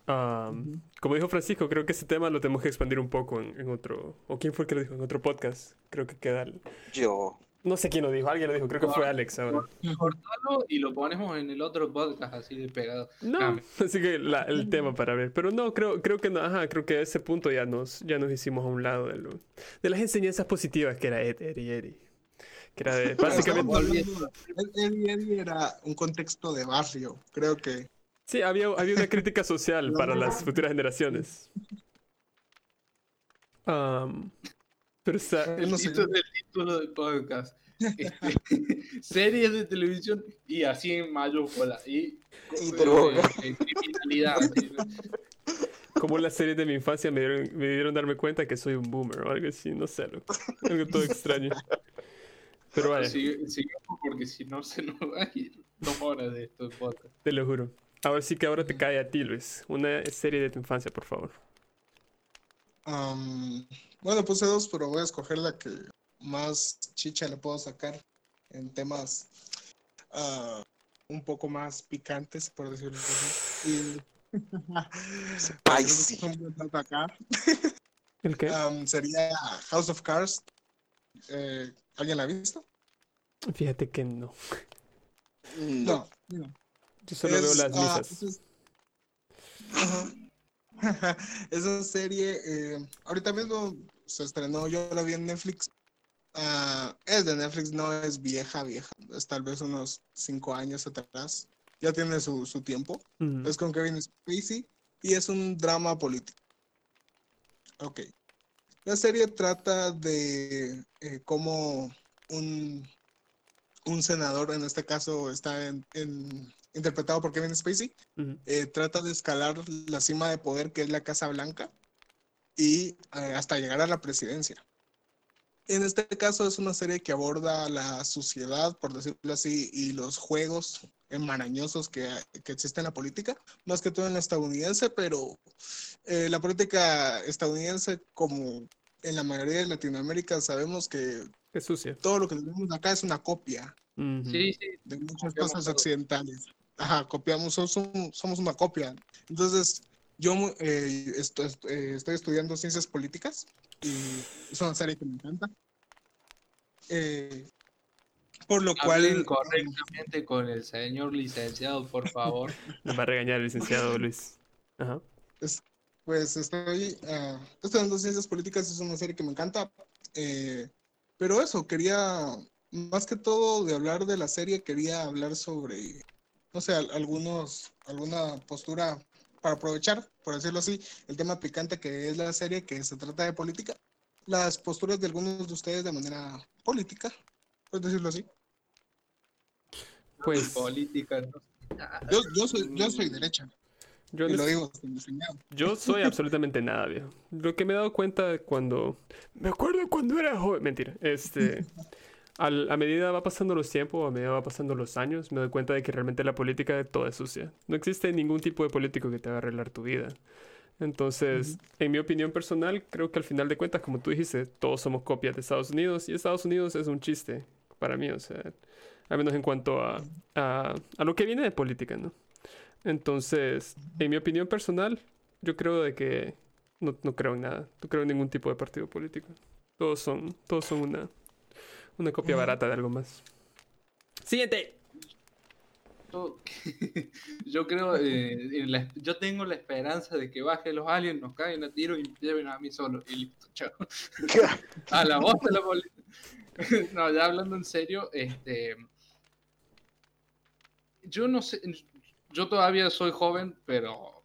Am, como dijo Francisco, creo que ese tema lo tenemos que expandir un poco en, en otro. ¿O quién fue el que lo dijo? En otro podcast. Creo que queda. el- Yo. No sé quién lo dijo, alguien lo dijo. Creo que fue Alex ahora. Cortalo y lo ponemos en el otro podcast así de pegado. No, Ah, así que la- el tema para ver. Pero no, creo, creo que no, ajá, creo que a ese punto ya nos, ya nos hicimos a un lado de, lo- de las enseñanzas positivas que era Ed, y Eddie. Que era de, básicamente. Ed- Eddie Eddie era un contexto de barrio, creo que. Sí, había, había una crítica social para las futuras generaciones. Pero está, El No sé. título, el título del podcast. Este, series de televisión y así en mayúscula. Y, Y droga. eh, criminalidad. como las series de mi infancia me dieron, me dieron darme cuenta que soy un boomer o algo así, no sé, loco. algo todo extraño. Pero Sigue- Sigamos porque si no se nos va a ir dos horas de esto. te lo juro. Ahora sí que ahora te cae a ti, Luis. Una serie de tu infancia, por favor. Bueno, puse dos, pero voy a escoger la que más chicha le puedo sacar en temas ah, un poco más picantes, por decirlo así. Y Spicy. ¿El qué? Sería House of Cards. Eh, ¿Alguien la ha visto? Fíjate que no. No. no. Yo solo veo Es, las ah, misas. Esa serie, eh, ahorita mismo se estrenó, yo la vi en Netflix. Ah, es de Netflix, no es vieja, vieja. Es tal vez unos cinco años atrás. Ya tiene su, su tiempo. Es con Kevin Spacey y es un drama político. Ok. La serie trata de eh, cómo un, un senador, en este caso está en- en- interpretado por Kevin Spacey, Ujú. eh, trata de escalar la cima de poder que es la Casa Blanca y eh, hasta llegar a la presidencia. En este caso es una serie que aborda la sociedad, por decirlo así, y los juegos enmarañosos que, que existen en la política, más que todo en la estadounidense, pero eh, la política estadounidense, como en la mayoría de Latinoamérica, sabemos que Es sucia. todo lo que tenemos acá es una copia Ujú. Sí, sí. de muchas cosas occidentales. Ajá, copiamos, somos, somos una copia. Entonces, yo eh, estoy, eh, estoy estudiando ciencias políticas y es una serie que me encanta. Eh, por lo Hablen cual... correctamente con el señor licenciado, por favor. Nos va a regañar el licenciado Luis. Ajá. Es- pues estoy ah, estudiando ciencias políticas, es una serie que me encanta. eh, pero eso, quería, más que todo de hablar de la serie, quería hablar sobre, no sé, al- algunos, alguna postura para aprovechar, por decirlo así, el tema picante que es la serie, que se trata de política, las posturas de algunos de ustedes de manera política, por decirlo así. Pues Política, ¿no? Yo, yo, soy, yo soy derecha, yo, y lo digo yo soy absolutamente nada, viejo. Lo que me he dado cuenta cuando... Me acuerdo cuando era joven. Mentira. Este... al- a medida va pasando los tiempos, a medida va pasando los años, me doy cuenta de que realmente la política toda es sucia. No existe ningún tipo de político que te va a arreglar tu vida. Entonces, en mi opinión personal, creo que al final de cuentas, como tú dijiste, todos somos copias de Estados Unidos y Estados Unidos es un chiste para mí, o sea, al menos en cuanto a, a, a lo que viene de política, ¿no? Entonces, en mi opinión personal, yo creo de que no, no creo en nada, no creo en ningún tipo de partido político. Todos son, todos son una, una copia barata de algo más. Siguiente. Yo, creo, eh, en la- yo tengo la esperanza de que bajen los aliens, nos caigan a tiro y me lleven a mí solo. Y listo, chao. A la voz de la política. No, ya hablando en serio, este. Yo no sé. Yo todavía soy joven, pero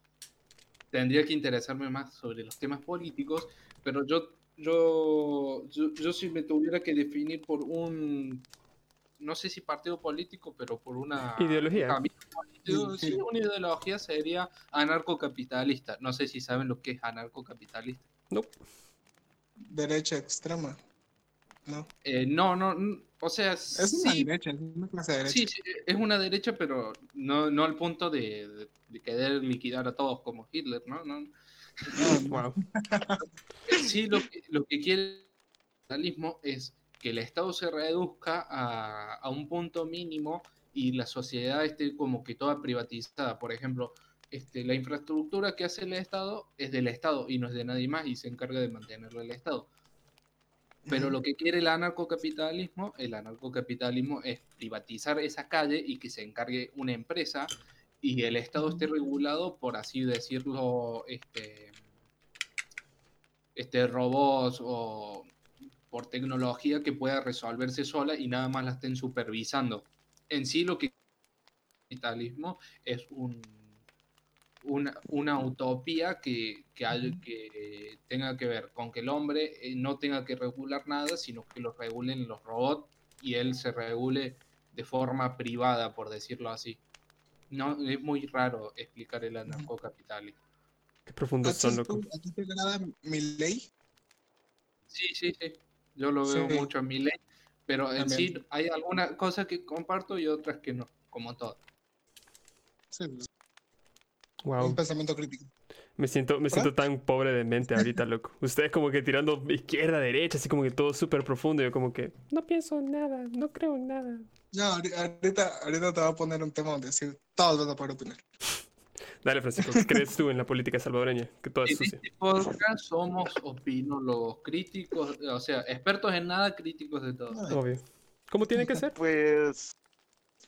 tendría que interesarme más sobre los temas políticos. Pero yo, yo, yo, yo si me tuviera que definir por un. No sé si partido político, pero por una. Ideología. político, Sí, una ideología sería anarcocapitalista. No sé si saben lo que es anarcocapitalista. No. Derecha extrema, ¿no? Eh, no, no, o sea, Es una sí, derecha, es una clase de derecha. sí, sí, es una derecha, pero no, no al punto de, de- de querer liquidar a todos como Hitler, ¿no? no. Wow. Sí, lo que, lo que quiere el capitalismo es que el Estado se reduzca a, a un punto mínimo y la sociedad esté como que toda privatizada. Por ejemplo, este, la infraestructura que hace el Estado es del Estado y no es de nadie más y se encarga de mantenerla el Estado. Pero lo que quiere el anarcocapitalismo, el anarcocapitalismo es privatizar esa calle y que se encargue una empresa y el Estado esté regulado, por así decirlo, este, este robots o por tecnología que pueda resolverse sola y nada más la estén supervisando. En sí lo que el capitalismo es un, una, una utopía que, que, hay- que tenga que ver con que el hombre eh, no tenga que regular nada, sino que lo regulen los robots y él se regule de forma privada, por decirlo así. No, es muy raro explicar el anarcocapitalismo. Qué ¿A profundos son, tú- loco. a ti te agrada mi ley? Sí, sí, sí. Yo lo veo Sí. mucho en mi ley, pero en También. sí hay algunas cosas que comparto y otras que no, como todo. Sí, pues, Wow. un pensamiento crítico. Me siento, me siento tan pobre de mente ahorita, loco. Ustedes como que tirando izquierda, derecha, así como que todo súper profundo. Yo como que no pienso en nada, no creo en nada. No, ahori- ahorita, ahorita te voy a poner un tema donde sí, todos van a poder opinar. Dale, Francisco, ¿qué crees tú en la política salvadoreña? Que toda es En sucia. este podcast somos opinólogos, críticos, o sea, expertos en nada, críticos de todo. Obvio. ¿Cómo tiene que ser? Pues,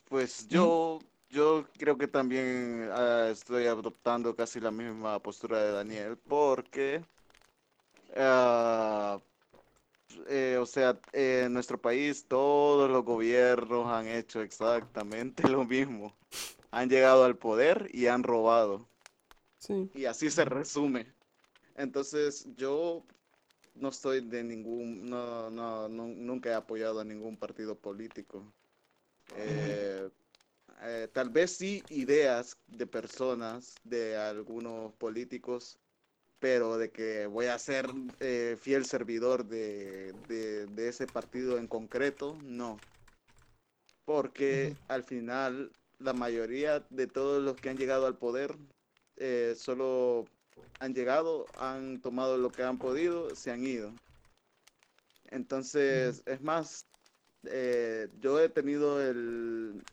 pues yo, yo creo que también ah, estoy adoptando casi la misma postura de Daniel, porque, ah, eh, o sea, eh, en nuestro país todos los gobiernos han hecho exactamente lo mismo. Han llegado al poder y han robado. Sí. Y así se resume. Entonces, yo no estoy de ningún, no, no, no- nunca he apoyado a ningún partido político. Eh, eh, tal vez sí ideas de personas, de algunos políticos, pero de que voy a ser eh, fiel servidor de, de, de ese partido en concreto, no. Porque al final la mayoría de todos los que han llegado al poder eh, solo han llegado, han tomado lo que han podido, se han ido. Entonces, es más, eh, yo he tenido el,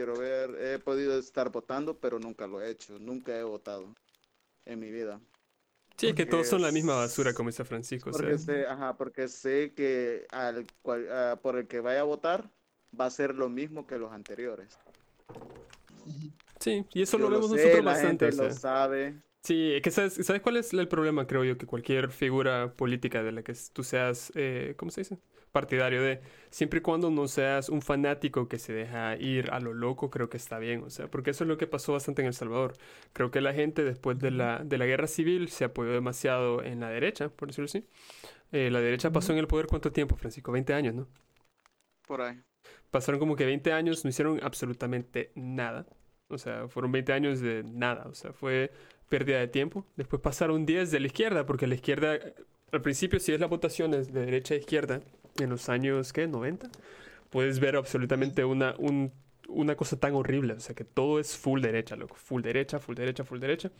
quiero ver, he podido estar votando, pero nunca lo he hecho, nunca he votado. en mi vida. Sí, es que todos son la misma basura, como dice Francisco. o sea, Porque sé, ajá, porque sé que al cual- ah, por el que vaya a votar va a ser lo mismo que los anteriores. sí, y eso Yo lo vemos sé, nosotros la bastante. gente o lo sabe. Sí, que sabes, ¿sabes cuál es el problema, creo yo? Que cualquier figura política de la que tú seas, eh, ¿cómo se dice? Partidario de, siempre y cuando no seas un fanático que se deja ir a lo loco, creo que está bien, o sea, porque eso es lo que pasó bastante en El Salvador. Creo que la gente después de la, de la guerra civil se apoyó demasiado en la derecha, por decirlo así. Eh, la derecha pasó en el poder cuánto tiempo, Francisco? 20 años, ¿no? Por ahí. Pasaron como que 20 años, no hicieron absolutamente nada. O sea, fueron 20 años de nada. O sea, fue pérdida de tiempo. Después pasaron 10 de la izquierda, porque la izquierda, al principio, si es las votaciones de derecha a izquierda, en los años, ¿qué? 90, puedes ver absolutamente una, un- una cosa tan horrible. O sea, que todo es full derecha, loco. Full derecha, full derecha, full derecha.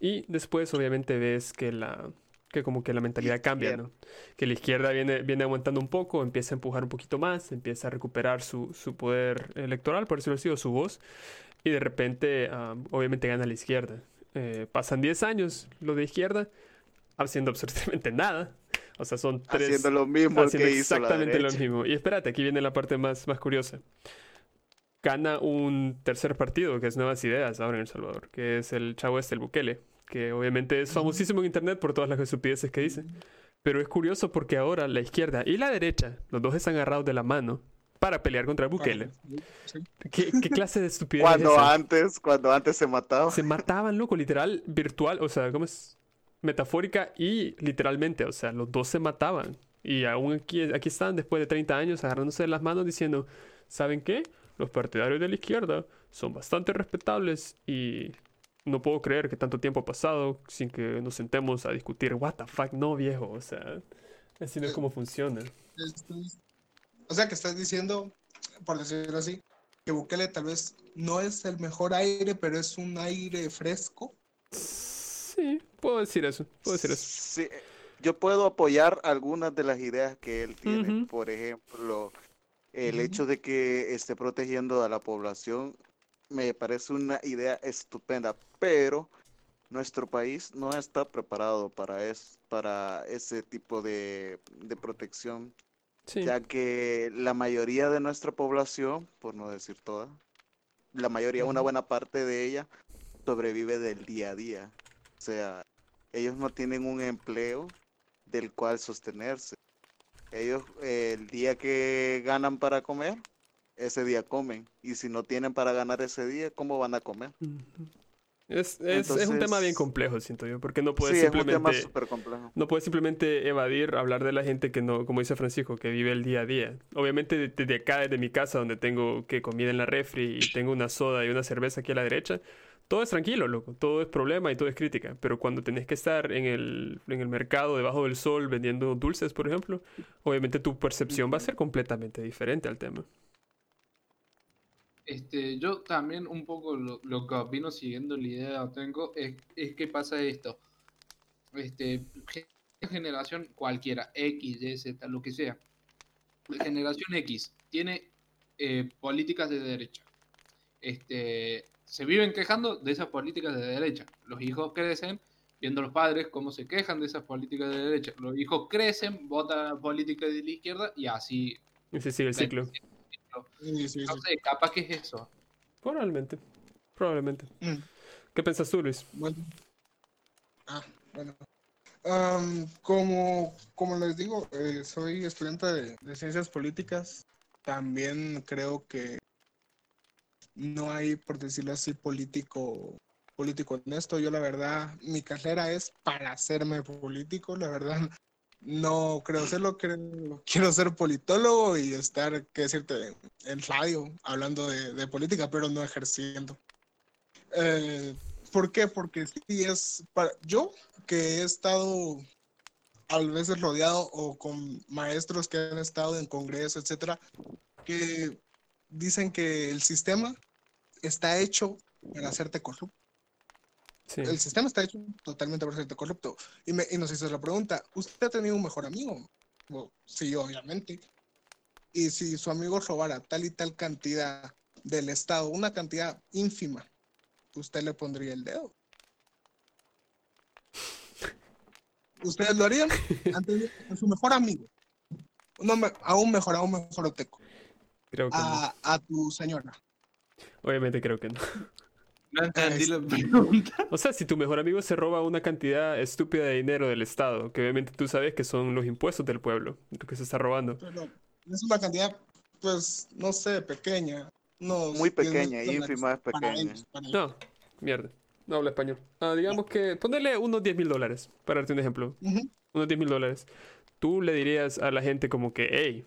Y después, obviamente, ves que la... Que como que la mentalidad cambia, ¿no? que la izquierda viene, viene aguantando un poco, empieza a empujar un poquito más, empieza a recuperar su, su poder electoral, por decirlo así, o su voz, y de repente, ah, obviamente, gana la izquierda. Eh, pasan 10 años lo de izquierda, haciendo absolutamente nada. O sea, son tres... Haciendo lo mismo haciendo que hizo la exactamente lo mismo. Y espérate, aquí viene la parte más, más curiosa. Gana un tercer partido, que es Nuevas Ideas, ahora en El Salvador, que es el chavo este, el Bukele, que obviamente es famosísimo en internet por todas las estupideces que dice. Pero es curioso porque ahora la izquierda y la derecha, los dos están agarrados de la mano para pelear contra Bukele. Sí. ¿Qué, qué clase de estupidez es Cuando esa? antes, cuando antes se mataba. Se mataban, loco, literal, virtual, o sea, ¿cómo es? Metafórica y literalmente, o sea, los dos se mataban. Y aún aquí, aquí están, después de 30 años, agarrándose de las manos diciendo, ¿saben qué? Los partidarios de la izquierda son bastante respetables y no puedo creer que tanto tiempo ha pasado sin que nos sentemos a discutir. What the fuck, no, viejo, o sea, así no es como funciona. O sea, que estás diciendo, por decirlo así, que Bukele tal vez no es el mejor aire, pero es un aire fresco. Sí, puedo decir eso, puedo decir eso. Sí, yo puedo apoyar algunas de las ideas que él tiene. Por ejemplo, el hecho de que esté protegiendo a la población me parece una idea estupenda, pero nuestro país no está preparado para es- para ese tipo de, de protección, Sí, ya que la mayoría de nuestra población, por no decir toda, la mayoría, una buena parte de ella sobrevive del día a día. O sea, ellos no tienen un empleo del cual sostenerse. Ellos eh, el día que ganan para comer, ese día comen. Y si no tienen para ganar ese día, ¿cómo van a comer? Es, es, es un tema bien complejo, siento yo, porque no puedes sí, es un tema simplemente... complejo. No puedes simplemente evadir, hablar de la gente que no, como dice Francisco, que vive el día a día. Obviamente de- desde acá, desde mi casa, donde tengo que comida en la refri y tengo una soda y una cerveza aquí a la derecha, todo es tranquilo, loco. Todo es problema y todo es crítica. Pero cuando tenés que estar en el, en el mercado, debajo del sol, vendiendo dulces, por ejemplo, obviamente tu percepción va a ser completamente diferente al tema. Este, yo también un poco lo, que opino siguiendo la idea que tengo es, que pasa esto. Este, ge- generación cualquiera, X, Y, Z, lo que sea. Generación X tiene eh, políticas de derecha. Este, se viven quejando de esas políticas de derecha. Los hijos crecen viendo a los padres cómo se quejan de esas políticas de derecha. Los hijos crecen, votan a políticas de la izquierda y así. Y se sigue el ciclo. Sí, sí, No sí. sé, capaz que es eso. Probablemente. Probablemente. Mm. ¿Qué pensás tú, Luis? Bueno. Ah, bueno. Am, como, como les digo, eh, soy estudiante de, de ciencias políticas. También creo que no hay, por decirlo así, político, político honesto. Yo la verdad, mi carrera es para hacerme político. La verdad, no creo serlo. Creo, quiero ser politólogo y estar, qué decirte, en radio hablando de, política, pero no ejerciendo. Eh, ¿Por qué? Porque sí es para yo que he estado a veces rodeado o con maestros que han estado en congreso, etcétera, que dicen que el sistema está hecho para hacerte corrupto. Sí. El sistema está hecho totalmente para hacerte corrupto. Y, me, y nos hizo la pregunta, ¿usted ha tenido un mejor amigo? Bueno, sí, obviamente. Y si su amigo robara tal y tal cantidad del Estado, una cantidad ínfima, usted le pondría el dedo. ¿Ustedes lo harían? Antes de su mejor amigo. Uno aún mejor, aún mejor oteco. Creo que no. A, a tu señora. Obviamente creo que no. No entendí la Este. pregunta. O sea, si tu mejor amigo se roba una cantidad estúpida de dinero del Estado, que obviamente tú sabes que son los impuestos del pueblo, lo que se está robando. Pero es una cantidad, pues, no sé, pequeñña. No, Muy 10 pequeña, mil ínfima, es para pequeña. ellos, para ellos. No, mierda. No habla español. Ah, digamos que ponerle unos 10 mil dólares, para darte un ejemplo. Unos 10 mil dólares. Tú le dirías a la gente como que, hey,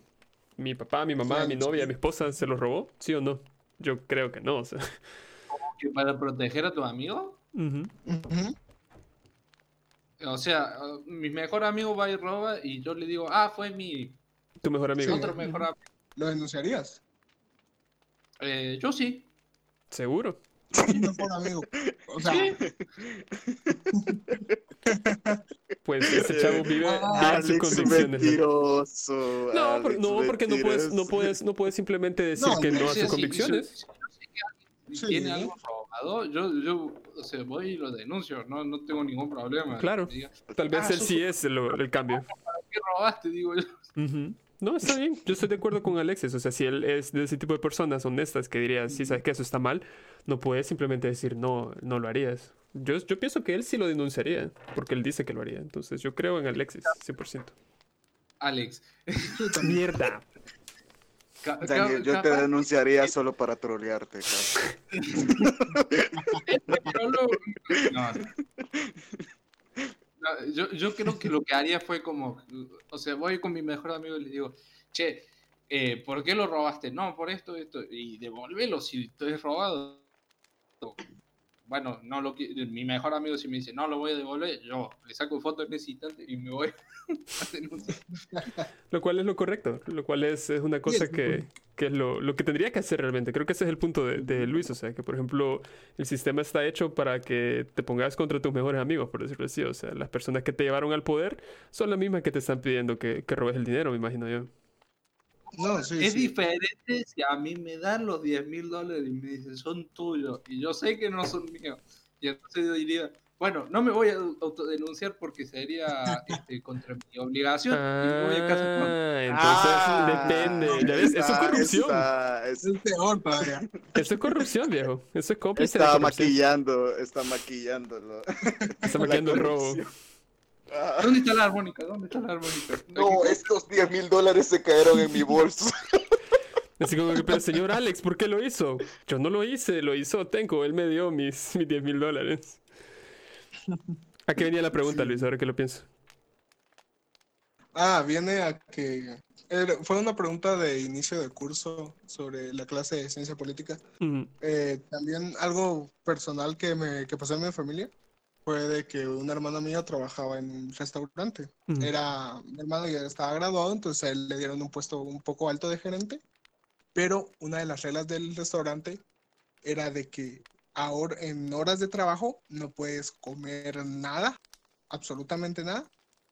mi papá, mi mamá, mi novia, sí. mi esposa se los robó, ¿sí o no? Yo creo que no, o sea. ¿Que ¿Para proteger a tu amigo? O sea, uh, mi mejor amigo va y roba y yo le digo, ah, fue mi Tu mejor amigo. Sí. otro mejor amigo. ¿Lo denunciarías? Eh, yo sí. Seguro. Mi mejor amigo. O sea, Sí. Pues ese chavo vive, vive Ah, en sus convicciones. ¿no? mentiroso. No, por- Alex, no, porque no puedes, no puedes, no puedes simplemente decir No, que no a sus si- convicciones. si- si yo sé que alguien Sí. tiene algo robado, yo, yo o sea, voy y lo denuncio, no, no tengo ningún problema. Claro. Tal vez Ah, él sí es el, el cambio. ¿Qué robaste? Digo yo. Ujú. No, está bien. Yo estoy de acuerdo con Alexis. O sea, si él es de ese tipo de personas honestas que diría, sí, sabes que eso está mal, no puedes simplemente decir, no, no lo harías. Yo, yo pienso que él sí lo denunciaría, porque él dice que lo haría. Entonces yo creo en Alexis, 100%. Alex. Mierda. Daniel, yo te denunciaría solo para trolearte. no. No, yo, yo creo que lo que haría fue como, o sea, voy con mi mejor amigo y le digo, che, eh, ¿por qué lo robaste? No, por esto, esto, y devuélvelo si estoy robado. Bueno, no lo mi mejor amigo si me dice, no lo voy a devolver, yo le saco foto en ese instante y me voy a denunciar. Lo cual es lo correcto, lo cual es, es una cosa es que, que es lo, lo que tendría que hacer realmente. Creo que ese es el punto de, de Luis, o sea, que por ejemplo el sistema está hecho para que te pongas contra tus mejores amigos, por decirlo así. O sea, las personas que te llevaron al poder son las mismas que te están pidiendo que, que robes el dinero, me imagino yo. No, sí, es sí. diferente si a mí me dan los 10 mil dólares y me dicen son tuyos y yo sé que no son míos. Y entonces yo diría, bueno, no me voy a autodenunciar porque sería este, contra mi obligación y me voy a casa con... Ah, entonces Ah, depende. ¿Ya ves? Eso es corrupción. está- es- Es peor todavía. Eso es corrupción, viejo. Eso es cómplice Está maquillando, está maquillándolo. Está la maquillando el robo. ¿Dónde está la armónica? ¿Dónde está la armónica? No, estos 10 mil dólares se cayeron en mi bolso. Así como que, pero señor Alex, ¿por qué lo hizo? Yo no lo hice, lo hizo Tenko. Él me dio mis, mis 10 mil dólares. ¿A qué venía la pregunta, Sí. Luis? Ahora que lo pienso. Ah, viene a que era- fue una pregunta de inicio de curso sobre la clase de ciencia política. Eh, también algo personal que me que pasó en mi familia fue de que una hermana mía trabajaba en un restaurante. Ujú. Era mi hermano ya estaba graduado, entonces a él le dieron un puesto un poco alto de gerente, pero una de las reglas del restaurante era de que ahora en horas de trabajo no puedes comer nada, absolutamente nada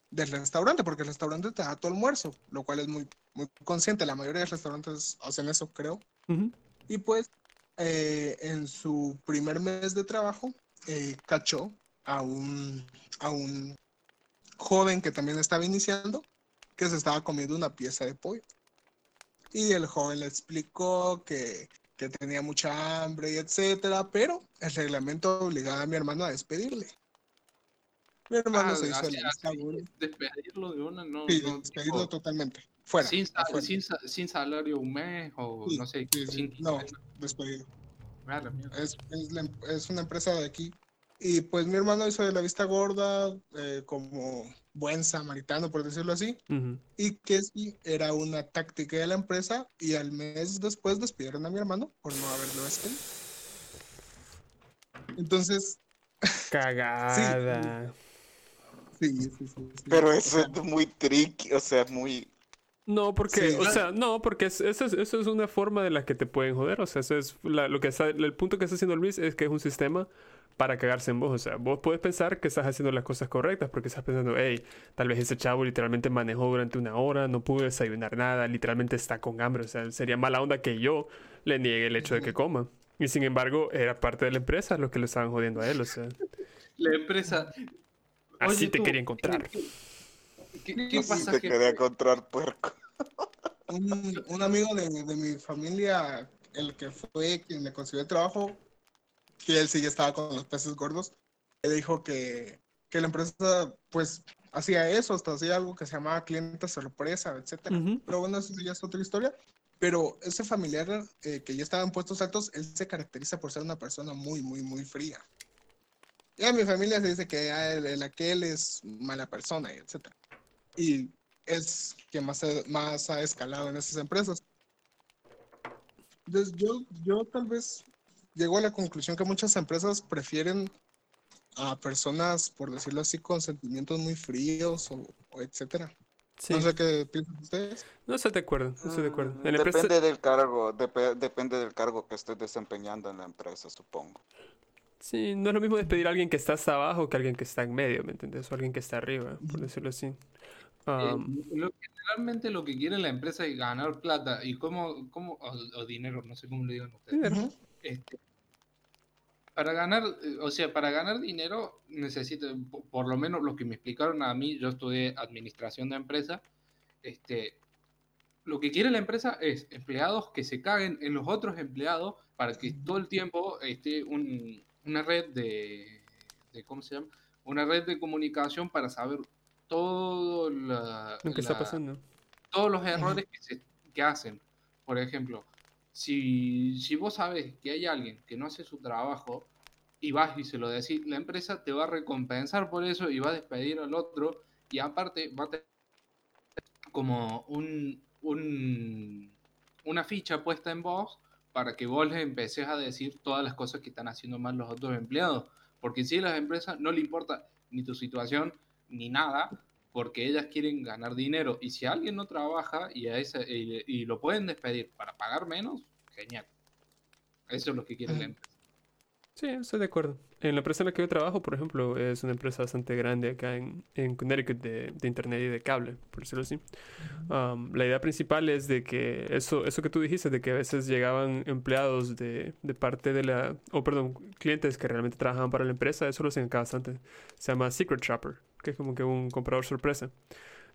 del restaurante, porque el restaurante te da tu almuerzo, lo cual es muy, muy consciente. La mayoría de restaurantes hacen eso, creo. Ujú. Y pues eh, en su primer mes de trabajo eh, cachó a un, a un joven que también estaba iniciando que se estaba comiendo una pieza de pollo. Y el joven le explicó que, que tenía mucha hambre y etcétera, pero el reglamento obligaba a mi hermano a despedirle. Mi hermano Ah, se hizo gorda. despedirlo de una, no, Sí, no, despedirlo totalmente. Fuera. sin, sa- afuera. sin, sin salario un mes o Sí, no sé, sí, sin No, quincena. despedido. Ah, es, es, es una empresa de aquí. Y pues mi hermano hizo de la vista gorda eh, como buen samaritano, por decirlo así, y que sí era una táctica de la empresa y al mes después despidieron a mi hermano por no haberlo despedido. Entonces, Cagada. sí, sí, sí, sí. Pero eso O sea, es muy tricky, o sea, muy... No, porque, Sí. o sea, no, porque es- eso, es, eso es una forma de la que te pueden joder. O sea, eso es la- lo que está, el punto que está haciendo Luis es que es un sistema para cagarse en vos. O sea, vos puedes pensar que estás haciendo las cosas correctas porque estás pensando, hey, tal vez ese chavo literalmente manejó durante una hora, no pudo desayunar nada, literalmente está con hambre. O sea, sería mala onda que yo le niegue el hecho de que coma. Y sin embargo, era parte de la empresa los que lo estaban jodiendo a él. O sea, La empresa, Así Oye, te tú, quería encontrar. ¿Qué, qué- qué Así pasa? te que- quería encontrar puerco. Un, un amigo de, de mi familia, el que fue quien le consiguió el trabajo, que él sí ya estaba con los peces gordos, él dijo que, que la empresa pues hacía eso, hasta hacía algo que se llamaba cliente sorpresa, etcétera. Ujú. Pero bueno, eso ya es otra historia. Pero ese familiar eh, que ya estaba en puestos altos, él se caracteriza por ser una persona muy, muy, muy fría. Ya mi familia se dice que ah, el, el aquel es mala persona, etcétera. Y es quien más, más ha escalado en esas empresas. Entonces yo, yo tal vez llego a la conclusión que muchas empresas prefieren a personas, por decirlo así, con sentimientos muy fríos o, o etcétera. Sí. No sé qué piensan ustedes. No estoy de acuerdo, no estoy de acuerdo. Mm, En la empresa- Depende del cargo, depe- depende del cargo que estés desempeñando en la empresa, supongo. Sí, no es lo mismo despedir a alguien que está hasta abajo que a alguien que está en medio, ¿me entiendes? O alguien que está arriba, por decirlo así. Eh, Um, lo- generalmente lo que quiere la empresa es ganar plata y cómo, cómo o, o dinero, no sé cómo le digan ustedes. dinero. Este, para ganar, o sea, para ganar dinero necesito, po- por lo menos lo que me explicaron a mí, yo estudié administración de empresa, este, lo que quiere la empresa es empleados que se caguen en los otros empleados para que todo el tiempo esté un- una red de, de, ¿cómo se llama? Una red de comunicación para saber todo la- lo que está pasando. todos los errores que, se, que hacen. Por ejemplo, si, si vos sabes que hay alguien que no hace su trabajo y vas y se lo decís, la empresa te va a recompensar por eso y va a despedir al otro y aparte va a tener como un, un- una ficha puesta en vos para que vos les empeces a decir todas las cosas que están haciendo mal los otros empleados. Porque si a las empresas no le importa ni tu situación ni nada, porque ellas quieren ganar dinero. Y si alguien no trabaja y, a esa, y, y lo pueden despedir para pagar menos, genial. Eso es lo que quiere la empresa. Sí, estoy de acuerdo. En la empresa en la que yo trabajo, por ejemplo, es una empresa bastante grande acá en, en Connecticut de, de internet y de cable, por decirlo así. Um, la idea principal es de que eso, eso que tú dijiste, de que a veces llegaban empleados de, de parte de la, o perdón, clientes que realmente trabajaban para la empresa, eso lo hacen acá bastante. Se llama Secret Shopper, que es como que un comprador sorpresa.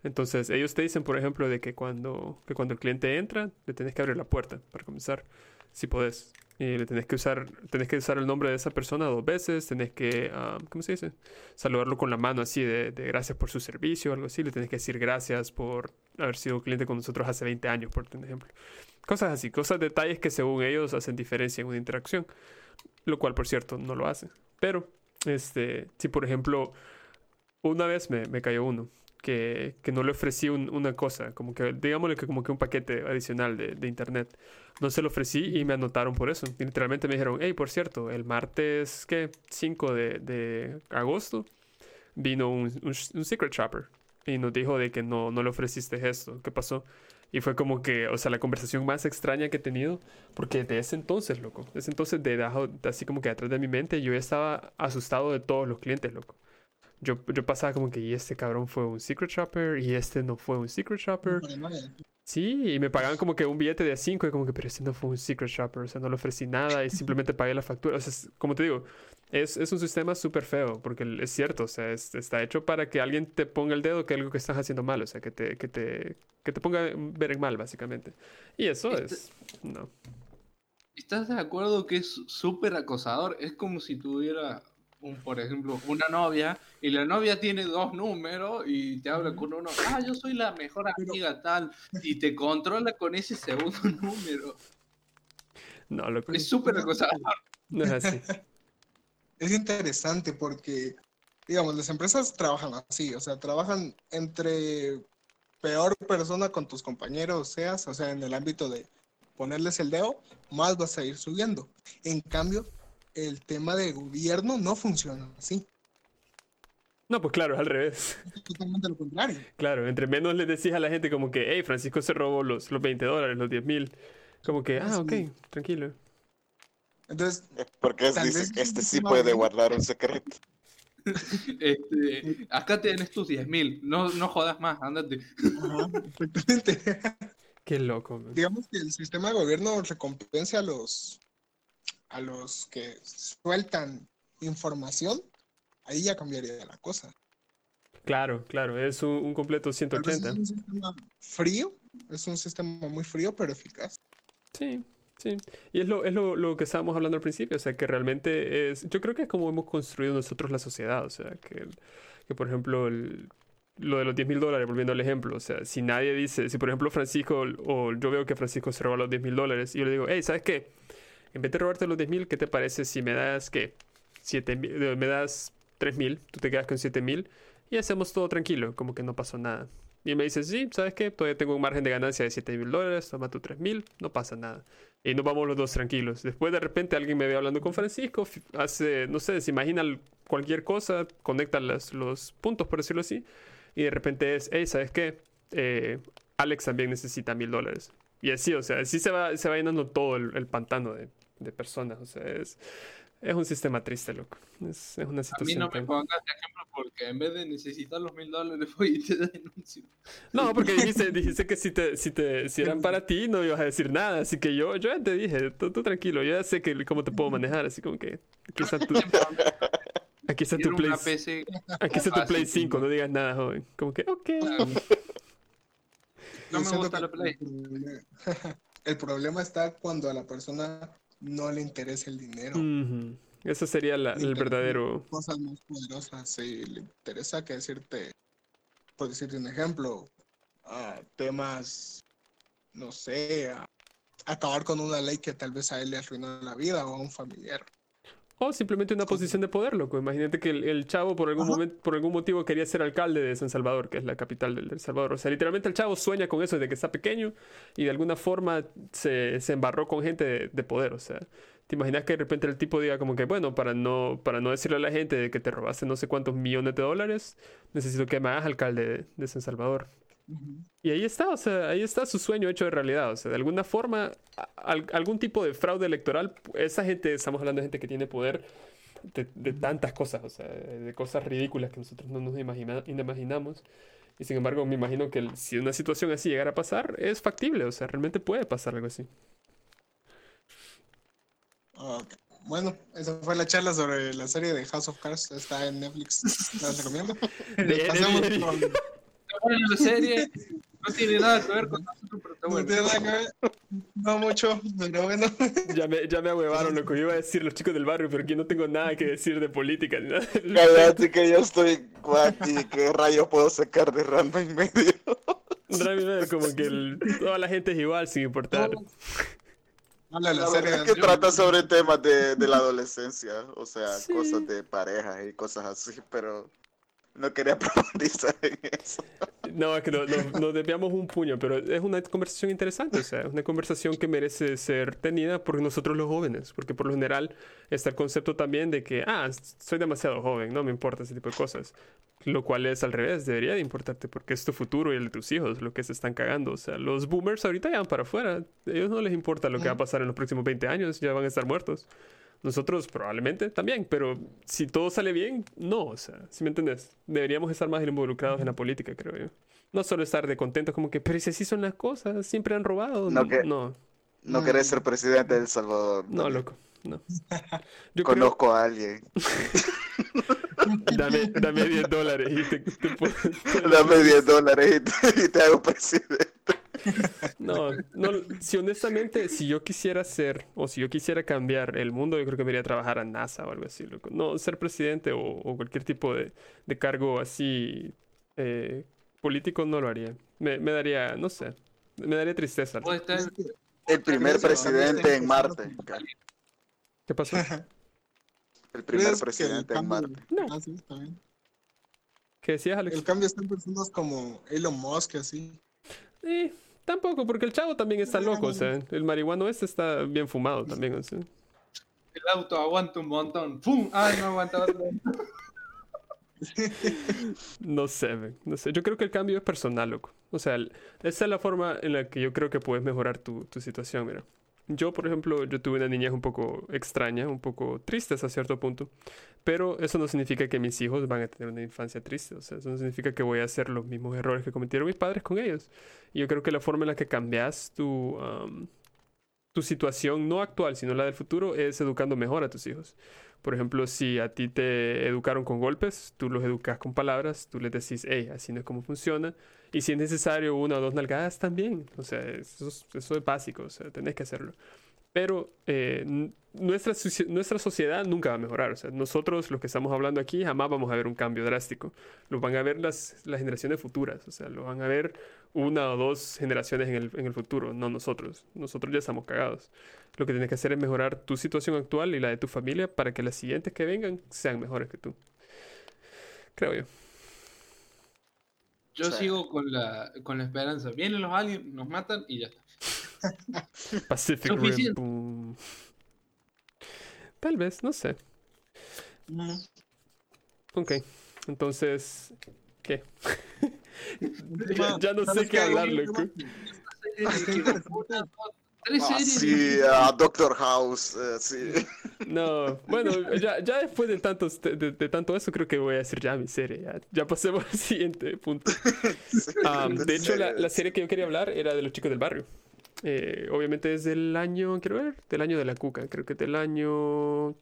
Entonces, ellos te dicen, por ejemplo, de que cuando, que cuando el cliente entra, le tenés que abrir la puerta para comenzar, si podés. Y le tenés que usar, tenés que usar el nombre de esa persona dos veces, tenés que, ah, ¿cómo se dice? Saludarlo con la mano así de, de gracias por su servicio, algo así. Le tenés que decir gracias por haber sido cliente con nosotros hace 20 años, por ejemplo. Cosas así, cosas, detalles que según ellos hacen diferencia en una interacción. Lo cual, por cierto, no lo hace. Pero, este, si por ejemplo, una vez me, me cayó uno que, no le ofrecí un- una cosa, como que, digámosle que como que un paquete adicional de, internet. No se lo ofrecí y me anotaron por eso. Y literalmente me dijeron, hey, por cierto, el martes, ¿qué? 5 de, de agosto vino un, Secret Shopper y nos dijo de que no, no le ofreciste esto. ¿Qué pasó? Y fue como que, o sea, la conversación más extraña que he tenido, porque de ese entonces, loco, de ese entonces, de, así como que atrás de mi mente, yo estaba asustado de todos los clientes, loco. Yo, yo pasaba como que, y este cabrón fue un Secret Shopper, y este no fue un Secret Shopper. Sí, y me pagaban como que un billete de 5 y como que, pero este no fue un secret shopper, o sea, no le ofrecí nada y simplemente pagué la factura. O sea, es- como te digo, es, es un sistema súper feo, porque es cierto, o sea, es- está hecho para que alguien te ponga el dedo que algo que estás haciendo mal, o sea, que te, que te, que te ponga ver en mal, básicamente. Y eso Este- es, no. ¿Estás de acuerdo que es súper acosador? Es como si tuviera, un, por ejemplo, una novia y la novia tiene dos números y te habla con uno, ah, yo soy la mejor Pero- amiga tal, y te controla con ese segundo número. No, loco, Es súper acosador. no es así. Es interesante porque, digamos, las empresas trabajan así, o sea, trabajan entre peor persona con tus compañeros seas, o sea, en el ámbito de ponerles el dedo, más vas a ir subiendo. En cambio, el tema de gobierno no funciona así, No, pues claro, es al revés. es totalmente lo contrario. Claro, entre menos le decís a la gente como que, hey, Francisco se robó los, los 20 dólares, los 10 mil. Como que, ah, ok, tranquilo. Entonces, Porque dice vez que este es sí puede guardar un secreto. Este, acá tenés tus 10 mil, no, no jodas más, ándate. ajá, exactamente. Qué loco, man. digamos que el sistema de gobierno recompense a los a los que sueltan información, ahí ya cambiaría la cosa. Claro, claro, es un, un completo Tal vez 180. Es un sistema frío, es un sistema muy frío, pero eficaz. Sí, sí. Y es lo, es lo, lo que estábamos hablando al principio, o sea, que realmente es, yo creo que es como hemos construido nosotros la sociedad, o sea, que, que por ejemplo, el- lo de los 10 mil dólares, volviendo al ejemplo, o sea, si nadie dice, si por ejemplo Francisco, o yo veo que Francisco se roba los 10 mil dólares, y yo le digo, hey, ¿sabes qué? En vez de robarte los 10 mil, ¿qué te parece si me das, qué? 7 mil, eh, me das 3 mil, tú te quedas con 7 mil, y hacemos todo tranquilo, como que no pasó nada. Y me dice, sí, ¿sabes qué? Todavía tengo un margen de ganancia de 7 mil dólares, toma tu 3 mil, no pasa nada. Y nos vamos los dos tranquilos. Después de repente alguien me ve hablando con Francisco, hace, no sé, se imagina cualquier cosa, conecta los puntos, por decirlo así, y de repente es, hey, ¿sabes qué? Eh, Alex también necesita mil dólares. Y así, o sea, así se va, se va llenando todo el, el pantano de, de personas. O sea, es, es un sistema triste, loco. Es, es una A mí situación. no me pongas de ejemplo porque en vez de necesitar los mil dólares voy y te denuncio. No, porque dijiste, dijiste que si, te, si, te, si eran para ti no ibas a decir nada. Así que yo, yo ya te dije, tú, tú tranquilo, yo ya sé que, cómo te puedo manejar. Así como que aquí está tu, aquí está tu Play, aquí está tu Play sí, 5, no. digas nada, joven. Como que, ok. No me gusta la Play. El problema está cuando a la persona no le interesa el dinero. Ujú. Ese sería la- el verdadero. Cosas más poderosas. Si le interesa que decirte, por decirte un ejemplo, a temas, no sé, a acabar con una ley que tal vez a él le arruinó la vida o a un familiar. O simplemente una posición de poder, loco. Imagínate que el, el chavo por algún Ajá. momento, por algún motivo quería ser alcalde de San Salvador, que es la capital del, del Salvador. O sea, literalmente el chavo sueña con eso desde que está pequeño y de alguna forma se, se embarró con gente de, de poder. O sea, ¿te imaginas que de repente el tipo diga como que, bueno, para no, para no decirle a la gente de que te robaste no sé cuántos millones de dólares, necesito que me hagas alcalde de, de San Salvador? Y ahí está, o sea, ahí está su sueño hecho de realidad. O sea, de alguna forma, al- algún tipo de fraude electoral, esa gente, estamos hablando de gente que tiene poder de, de tantas cosas, o sea, de cosas ridículas que nosotros no nos imagina- imaginamos. Y sin embargo, me imagino que el- si una situación así llegara a pasar, es factible, o sea, realmente puede pasar algo así. Bueno, esa fue la charla sobre la serie de House of Cards. Está en Netflix. La recomiendo. De- con- Buena la serie. No tiene nada que ver con nosotros, pero está No bueno. tiene nada que ver. No mucho, pero bueno. Ya me, ya me ahuevaron lo que iba a decir los chicos del barrio, pero aquí no tengo nada que decir de política nada. Cállate que yo estoy guati, ¿qué rayo puedo sacar de Random en medio? Rami, ver, como que el- toda la gente es igual, sin importar. La La serie. es que trata sobre temas de, de la adolescencia, o sea, Sí. cosas de pareja y cosas así, pero no quería profundizar en eso. No, es que no- no- nos desviamos un puño, pero es una conversación interesante, o sea, es una conversación que merece ser tenida por nosotros los jóvenes, porque por lo general está el concepto también de que, ah, soy demasiado joven, no me importa ese tipo de cosas, lo cual es al revés, debería de importarte porque es tu futuro y el de tus hijos lo que se están cagando, o sea, los boomers ahorita ya van para afuera, a ellos no les importa lo que va a pasar en los próximos 20 años, ya van a estar muertos. Nosotros probablemente también, pero si todo sale bien, no, o sea, si me entendés? Deberíamos estar más involucrados en la política, creo yo. No solo estar de contentos como que, pero si así son las cosas, siempre han robado. No, que- no, No Mm. querés ser presidente de El Salvador. no, loco, no. Yo creo, Conozco a alguien. dame, dame 10 dólares y te, te puedo- Dame 10 dólares y te, y te hago presidente. No, no, si honestamente, si yo quisiera ser, o si yo quisiera cambiar el mundo, yo creo que me iría a trabajar a NASA o algo así, loco. No, ser presidente o, o cualquier tipo de, de cargo así eh, político no lo haría. Me, me daría, no sé, me daría tristeza. El primer presidente en Marte. ¿Qué pasó? El primer ¿Crees que el presidente en Marte. No. Ah, sí, está bien. ¿Qué decías, Alex? El cambio está en personas como Elon Musk, así. Eh, tampoco, porque el chavo también está loco, o sea, el marihuano este está bien fumado también, o sea. el auto aguanta un montón. ¡Pum! ¡Ay, no aguanta otro! No sé, no sé. Yo creo que el cambio es personal, loco. O sea, esa es la forma en la que yo creo que puedes mejorar tu, tu situación, mira. Yo, por ejemplo, yo tuve una niñez un poco extraña, un poco triste hasta cierto punto, pero eso no significa que mis hijos van a tener una infancia triste, o sea, eso no significa que voy a hacer los mismos errores que cometieron mis padres con ellos. Y yo creo que la forma en la que cambias tu, tu situación, no actual, sino la del futuro, es educando mejor a tus hijos. Por ejemplo, si a ti te educaron con golpes, tú los educas con palabras, tú les decís, hey, así no es como funciona. Y si es necesario una o dos nalgadas, también. O sea, eso, es- eso es básico, o sea, tenés que hacerlo. Pero eh, nuestra, nuestra sociedad nunca va a mejorar. O sea, nosotros, los que estamos hablando aquí, jamás vamos a ver un cambio drástico. Lo van a ver las, las generaciones futuras. O sea, lo van a ver una o dos generaciones en el, en el futuro, no nosotros. Nosotros ya estamos cagados. Lo que tienes que hacer es mejorar tu situación actual y la de tu familia para que las siguientes que vengan sean mejores que tú. Creo yo. Yo sigo con la, con la esperanza. Vienen los aliens, nos matan y ya está. Pacific Rim. Boom. Tal vez, no sé. Mm. Ok. Entonces, ¿qué? ya, no sé ¿sabes qué qué? hablar, loco. Tres Ah, series. sí, a Doctor House, eh, sí. No, bueno, ya, ya después de, tantos, de, de- tanto eso, creo que voy a decir ya mi serie. Ya, ya pasemos al siguiente punto. Um, de hecho, la, la serie que yo quería hablar era de los chicos del barrio. Eh, obviamente es del año, quiero ver, del año de la cuca. Creo que del año.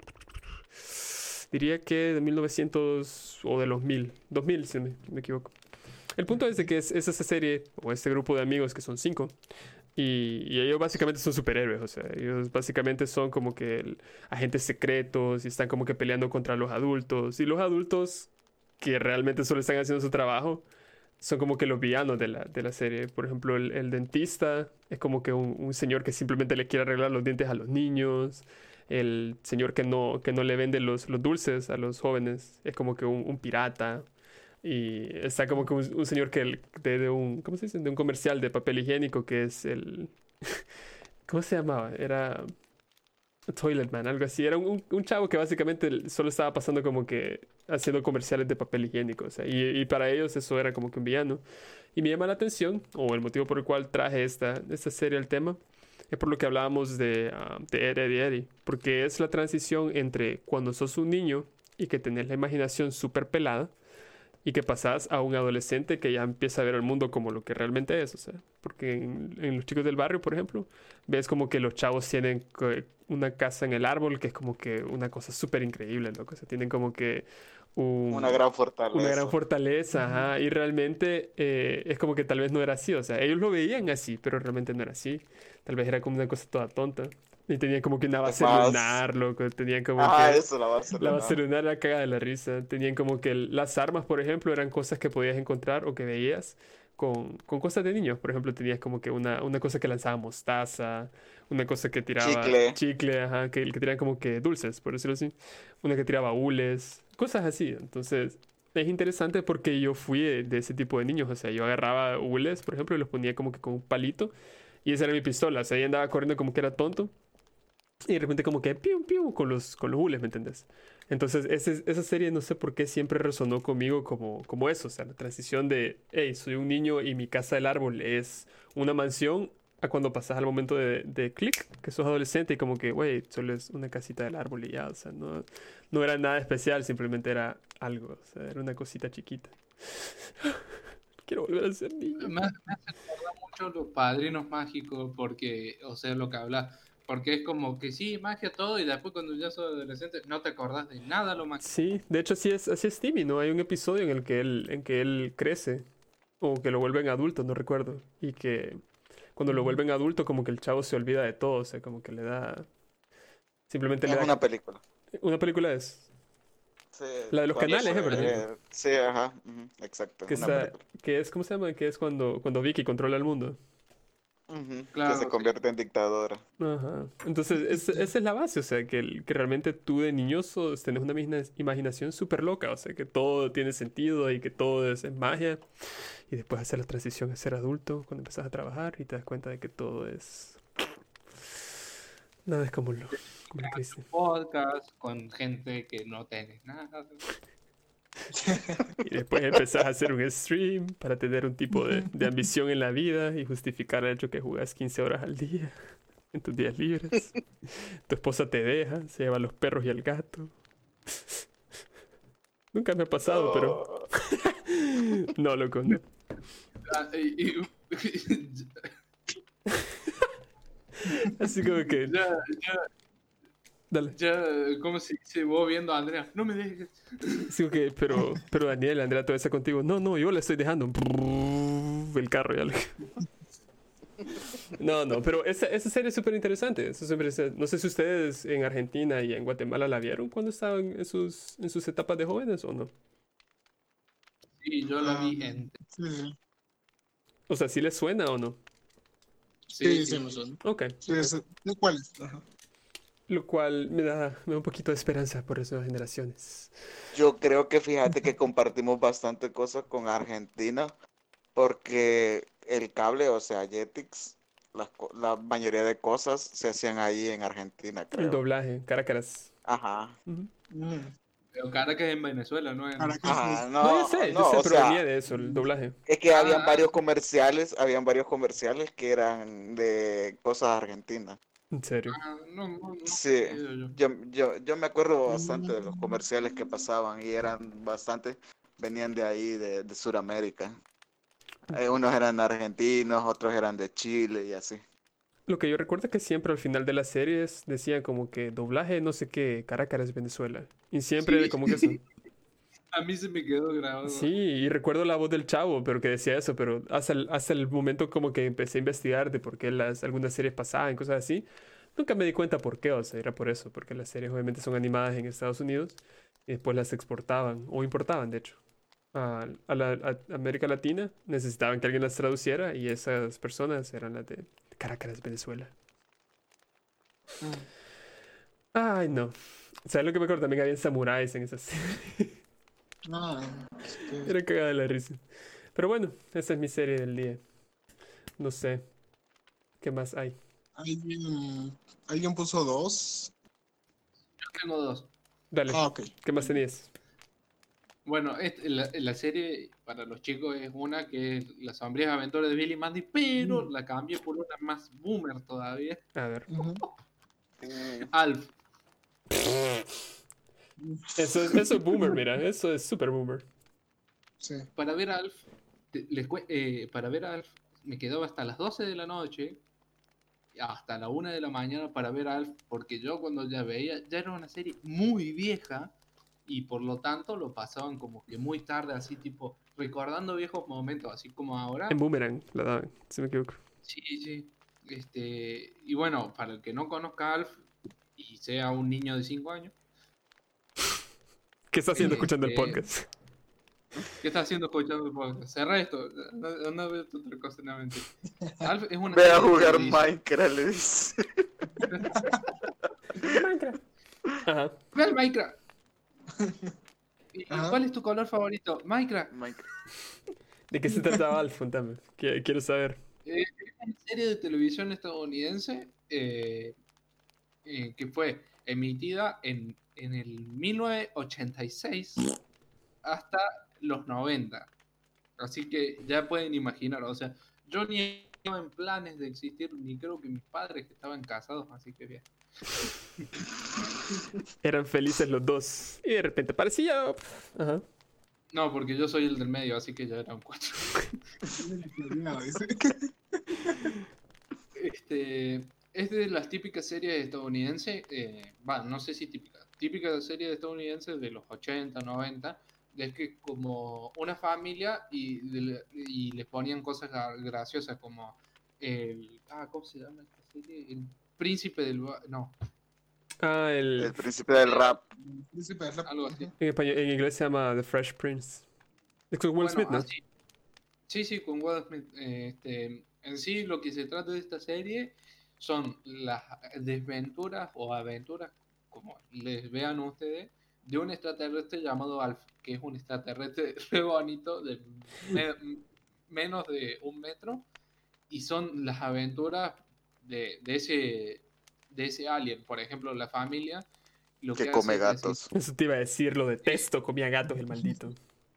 Diría que de 1900 o de los 1000. 2000, si me, me equivoco. El punto es de que es, es esa serie, o este grupo de amigos que son cinco. Y, ellos básicamente son superhéroes, o sea, ellos básicamente son como que agentes secretos y están como que peleando contra los adultos. Y los adultos que realmente solo están haciendo su trabajo son como que los villanos de la, de la serie. Por ejemplo, el, dentista es como que un, señor que simplemente le quiere arreglar los dientes a los niños. El señor que no, que no le vende los, dulces a los jóvenes es como que un pirata. Y está como que un, un señor que de, de un, ¿cómo se dice? De un comercial de papel higiénico que es el... ¿Cómo se llamaba? Era... Toilet Man, algo así. Era un, un chavo que básicamente solo estaba pasando como que haciendo comerciales de papel higiénico. o sea, y, y para ellos eso era como que un villano. Y me llama la atención, o el motivo por el cual traje esta, esta serie al tema, es por lo que hablábamos de, ah, de Ed, Ed y Eddie. Porque es la transición entre cuando sos un niño y que tenés la imaginación súper pelada y que pasás a un adolescente que ya empieza a ver el mundo como lo que realmente es, o sea, porque en, en los chicos del barrio, por ejemplo, ves como que los chavos tienen una casa en el árbol que es como que una cosa súper increíble, loco, o sea, tienen como que un- Una gran fortaleza. una gran fortaleza, ajá, y realmente eh, es como que tal vez no era así, o sea, ellos lo veían así, pero realmente no era así, tal vez era como una cosa toda tonta, y tenían como que una base más- lunar, loco, tenían como Ah, que... eso, la base La lunar. base lunar era cagada de la risa. Tenían como que las armas, por ejemplo, eran cosas que podías encontrar o que veías con, con cosas de niños. Por ejemplo, tenías como que una, una cosa que lanzaba mostaza, una cosa que tiraba Chicle. chicle, ajá, que, que tiraban como que dulces, por decirlo así. Una que tiraba hules, cosas así. Entonces, es interesante porque yo fui de, de ese tipo de niños. O sea, yo agarraba hules, por ejemplo, y los ponía como que con un palito. Y esa era mi pistola. O sea, yo andaba corriendo como que era tonto. Y de repente como que piu, piu, con los, con los hules, ¿me entendés? Entonces, ese- esa serie no sé por qué siempre resonó conmigo como, como eso, o sea, la transición de, hey, soy un niño y mi casa del árbol es una mansión, a cuando pasas al momento de, de clic, que sos adolescente y como que, güey, solo es una casita del árbol y ya, o sea, no, no era nada especial, simplemente era algo, o sea, era una cosita chiquita. Quiero volver a ser niño. Me, me mucho los padrinos mágicos, porque, o sea, lo que habla, porque es como que sí, magia todo, y después cuando ya sos adolescente no te acordás de nada lo mágico. Sí, de hecho así es, así es Timmy, ¿no? Hay un episodio en el que él, en que él crece, o que lo vuelven adulto, no recuerdo, y que cuando lo vuelven adulto como que el chavo se olvida de todo, o sea, como que le da... Simplemente le Es da... una película. Una película es... Sí, La de los canales, se- ¿eh? ¿verdad? eh, Sí, ajá, exacto. Que, una está- película. que es, ¿cómo se llama? Que es cuando, cuando Vicky controla el mundo. Claro, que se sí. convierte en dictadora. Ajá. Entonces, es- esa es la base, o sea, que, el- que realmente tú de niño sos- tenés una imagina- imaginación súper loca, o sea, que todo tiene sentido y que todo es, es magia. Y después hacer la transición a ser adulto cuando empezás a trabajar y te das cuenta de que todo es... Nada es como lo, como lo que dice. Podcast con gente que no tenés nada. Y después empezás a hacer un stream para tener un tipo de, de ambición en la vida y justificar el hecho que jugás 15 horas al día en tus días libres. Tu esposa te deja, se lleva a los perros y al gato. Nunca me ha pasado, pero... No, loco, no. Ah, Así como que... ya, ya, Dale. Ya, como si se vos viendo a Andrea, no me dejes. Sí, ok, pero, pero Daniel, Andrea, todavía está contigo. No, no, yo le estoy dejando. El carro ya le... No, no, pero esa, esa serie es súper interesante. es. No sé si ustedes en Argentina y en Guatemala la vieron cuando estaban en sus, en sus etapas de jóvenes o no. Sí, yo la vi en. Sí, sí. O sea, ¿sí les suena o no? Sí, sí, me suena. Ok. Sí, sí. ¿De cuáles? Ajá. Lo cual me da, me da un poquito de esperanza por esas generaciones. Yo creo que fíjate que compartimos bastante cosas con Argentina, porque el cable, o sea, Jetix, las co- la mayoría de cosas se hacían ahí en Argentina, El creo. doblaje, Caracas. Ajá. Pero Caracas en Venezuela, ¿no? En- Caracas. Ajá, No, no, yo sé, no, yo sé, o pero sea, venía de eso, el doblaje. es que habían Ah. varios comerciales, habían varios comerciales que eran de cosas argentinas. En serio. Ah, no, no, no, Sí. yo- yo. Yo, yo, yo me acuerdo bastante de los comerciales que pasaban y eran bastante, venían de ahí, de, de Sudamérica. Eh, unos eran argentinos, otros eran de Chile y así. Lo que yo recuerdo es que siempre al final de las series decían como que doblaje no sé qué, Caracas, Venezuela. Y siempre Sí. como que eso. A mí se me quedó grabado. Sí, y recuerdo la voz del chavo, pero que decía eso, pero hasta el, hasta el momento como que empecé a investigar de por qué las, algunas series pasaban, cosas así, nunca me di cuenta por qué, o sea, era por eso, porque las series obviamente son animadas en Estados Unidos y después las exportaban, o importaban, de hecho, a, a la a América Latina, necesitaban que alguien las traduciera y esas personas eran las de Caracas, Venezuela. Ay, no. ¿Sabes lo que me acuerdo? También había samuráis en esas series. Ah, es que- Era cagada la risa. Pero bueno, esa es mi serie del día. No sé. ¿Qué más hay? ¿Alguien, alguien puso dos. Yo tengo dos. Dale, Ah, ok. ¿qué más tenías? Bueno, este- la, la serie para los chicos es una que es Las sombrías aventuras de Billy Mandy, pero la cambié por una más boomer todavía. A ver. Mm, Alf. Eso es, eso es boomer, mira. Eso es super boomer. Sí. Para ver Alf, te- les cue- eh, para ver Alf, me quedaba hasta las 12 de la noche, hasta la 1 de la mañana para ver Alf, porque yo cuando ya veía, ya era una serie muy vieja y por lo tanto lo pasaban como que muy tarde, así tipo, recordando viejos momentos, así como ahora. En boomerang la daban, si me equivoco. Sí, sí. Este, y bueno, para el que no conozca a Alf y sea un niño de 5 años, ¿Qué está haciendo Eh, escuchando el podcast? ¿qué está haciendo escuchando el podcast? Cerra esto, no, no veo otra cosa en la mente. Alf es una Ve a jugar. Minecraft, le dice. Ajá. Ve al Minecraft. ¿Y Ajá. cuál es tu color favorito? Minecraft. Minecraft. ¿De qué se trataba Alf? Contame. Qui- Quiero saber. Eh, es una serie de televisión estadounidense eh, eh, que fue emitida en, en el 1986 hasta los 90. Así que ya pueden imaginar, o sea, yo ni estaba en planes de existir, ni creo que mis padres que estaban casados, así que bien. Eran felices los dos. Y de repente parecía. Ajá. No, porque yo soy el del medio, así que ya eran cuatro. Este, es de las típicas series estadounidenses, eh, va, no sé si típicas, típicas series estadounidenses de los 80, 90, es que como una familia y, de y les ponían cosas gra- graciosas como el, ah, ¿cómo se llama esta serie? El príncipe del, no, Ah, El el. príncipe del rap. Príncipe de rap. algo así. En, español, en inglés se llama The Fresh Prince. Es con Will Bueno, Smith, ¿no? así. Sí, sí, con Will Smith. Este, en sí, lo que se trata de esta serie son las desventuras o aventuras, como les vean ustedes, de un extraterrestre llamado Alf, que es un extraterrestre re bonito, de me- menos de un metro, y son las aventuras de, de ese, de ese alien. Por ejemplo, la familia. Lo Que hace come es decir, gatos. Eso te iba a decir, lo detesto, comía gatos el maldito.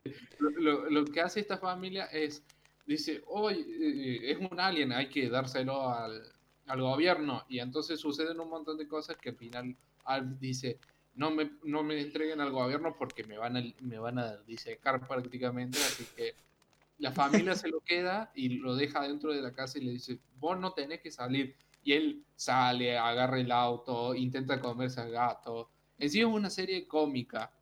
lo, lo- lo que hace esta familia es, dice, hoy eh, es un alien, hay que dárselo al, al gobierno. Y entonces suceden un montón de cosas que al final dice, no me, no me entreguen al gobierno porque me van a, me van a disecar prácticamente. Así que la familia se lo queda y lo deja dentro de la casa y le dice, vos no tenés que salir. y él sale, agarra el auto, intenta comerse al gato. En sí es una serie cómica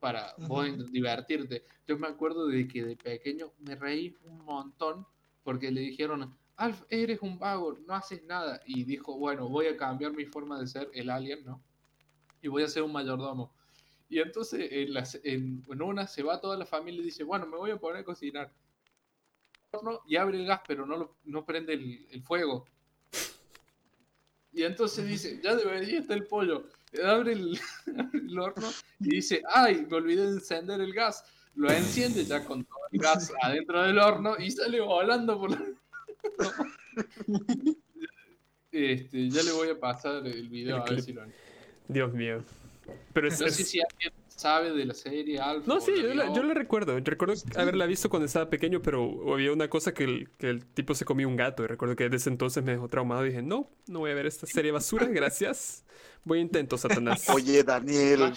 para vos divertirte. Yo me acuerdo de que de pequeño me reí un montón porque le dijeron, Alf, eres un vago, no haces nada. Y dijo, bueno, voy a cambiar mi forma de ser el alien, ¿no? Y voy a ser un mayordomo. Y entonces en, una se va toda la familia y dice, bueno, me voy a poner a cocinar. Y abre el gas, pero no, no prende el fuego. Y entonces dice, ya debería estar el pollo. Abre el, horno y dice, ay, me olvidé de encender el gas. Lo enciende ya con todo el gas adentro del horno y sale volando por la... Este, ya le voy a pasar el video a ver si lo Dios mío. Pero es, no sé si alguien sabe de la serie Alf. No, sí, yo la, yo la, recuerdo. Recuerdo haberla visto cuando estaba pequeño, pero había una cosa que el, que el tipo se comía un gato. Y recuerdo que desde entonces me dejó traumado y dije, no, no voy a ver esta serie basura, gracias. Voy a intento, Satanás. Oye, Daniel,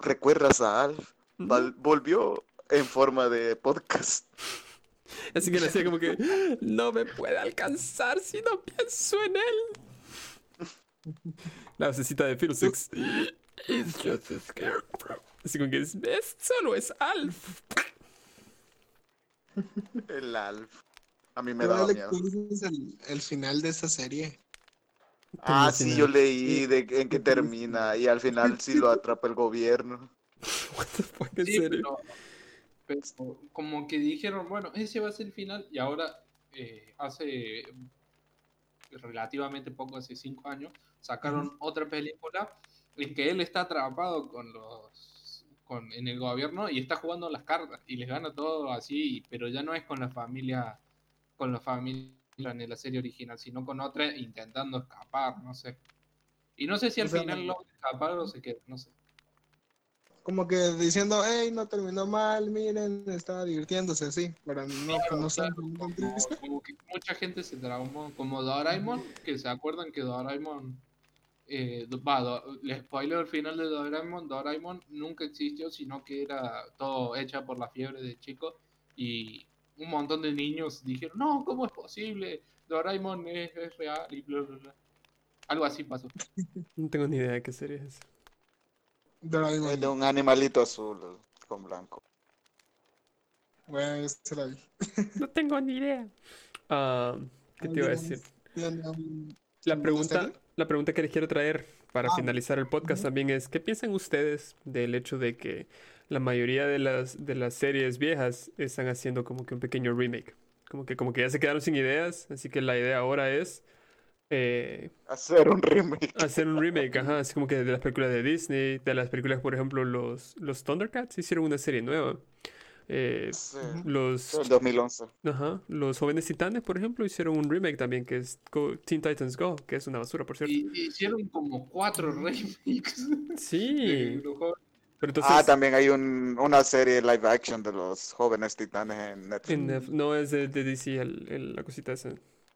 ¿recuerdas a Alf? Volvió en forma de podcast. Así que le decía como que no me puede alcanzar si no pienso en él. La vocecita de Fiddlesticks. It's just a scarecrow. Así como que es, solo es Alf. El Alf. A mí me da miedo. Es el, el final de esa serie. Ah, sí, yo leí de en qué termina y al final sí lo atrapa el gobierno. What the fuck, ¿en serio? Pero, como que dijeron, bueno, ese va a ser el final y ahora eh, hace relativamente poco, hace cinco años, sacaron otra película en que él está atrapado con los con, en el gobierno y está jugando las cartas y les gana todo así, pero ya no es con la familia con la familia en la serie original, sino con otra intentando escapar, no sé. Y no sé si al final lo escapar o se queda, no sé. Como que diciendo, hey, no terminó mal, miren, estaba divirtiéndose así, pero no, no como, que mucha gente se traumó, como Doraemon, que se acuerdan que Doraemon eh, va, spoiler el final de Doraemon, Doraemon nunca existió, sino que era todo hecha por la fiebre de chico y un montón de niños dijeron, no, ¿cómo es posible? Doraemon es, real y bla, bla, bla. Algo así pasó. No tengo ni idea de qué serie es. Doraemon. De un animalito azul con blanco. Bueno, se la vi. no tengo ni idea. Ah, ¿Qué te iba a decir? La pregunta, la pregunta que les quiero traer para ah. finalizar el podcast también es, ¿qué piensan ustedes del hecho de que la mayoría de las, de las series viejas están haciendo como que un pequeño remake? Como que, como que ya se quedaron sin ideas, así que la idea ahora es... Eh, hacer un remake. Hacer un remake, ajá, así como que de las películas de Disney, de las películas, por ejemplo, los, los Thundercats hicieron una serie nueva. Eh, los, 2011. Ajá, los jóvenes titanes, por ejemplo, hicieron un remake también que es Teen Titans Go, que es una basura, por cierto. Y hicieron como cuatro remakes. Sí. Ah, también hay un, una serie live action de los jóvenes titanes en Netflix. no es de, DC el, la cosita esa,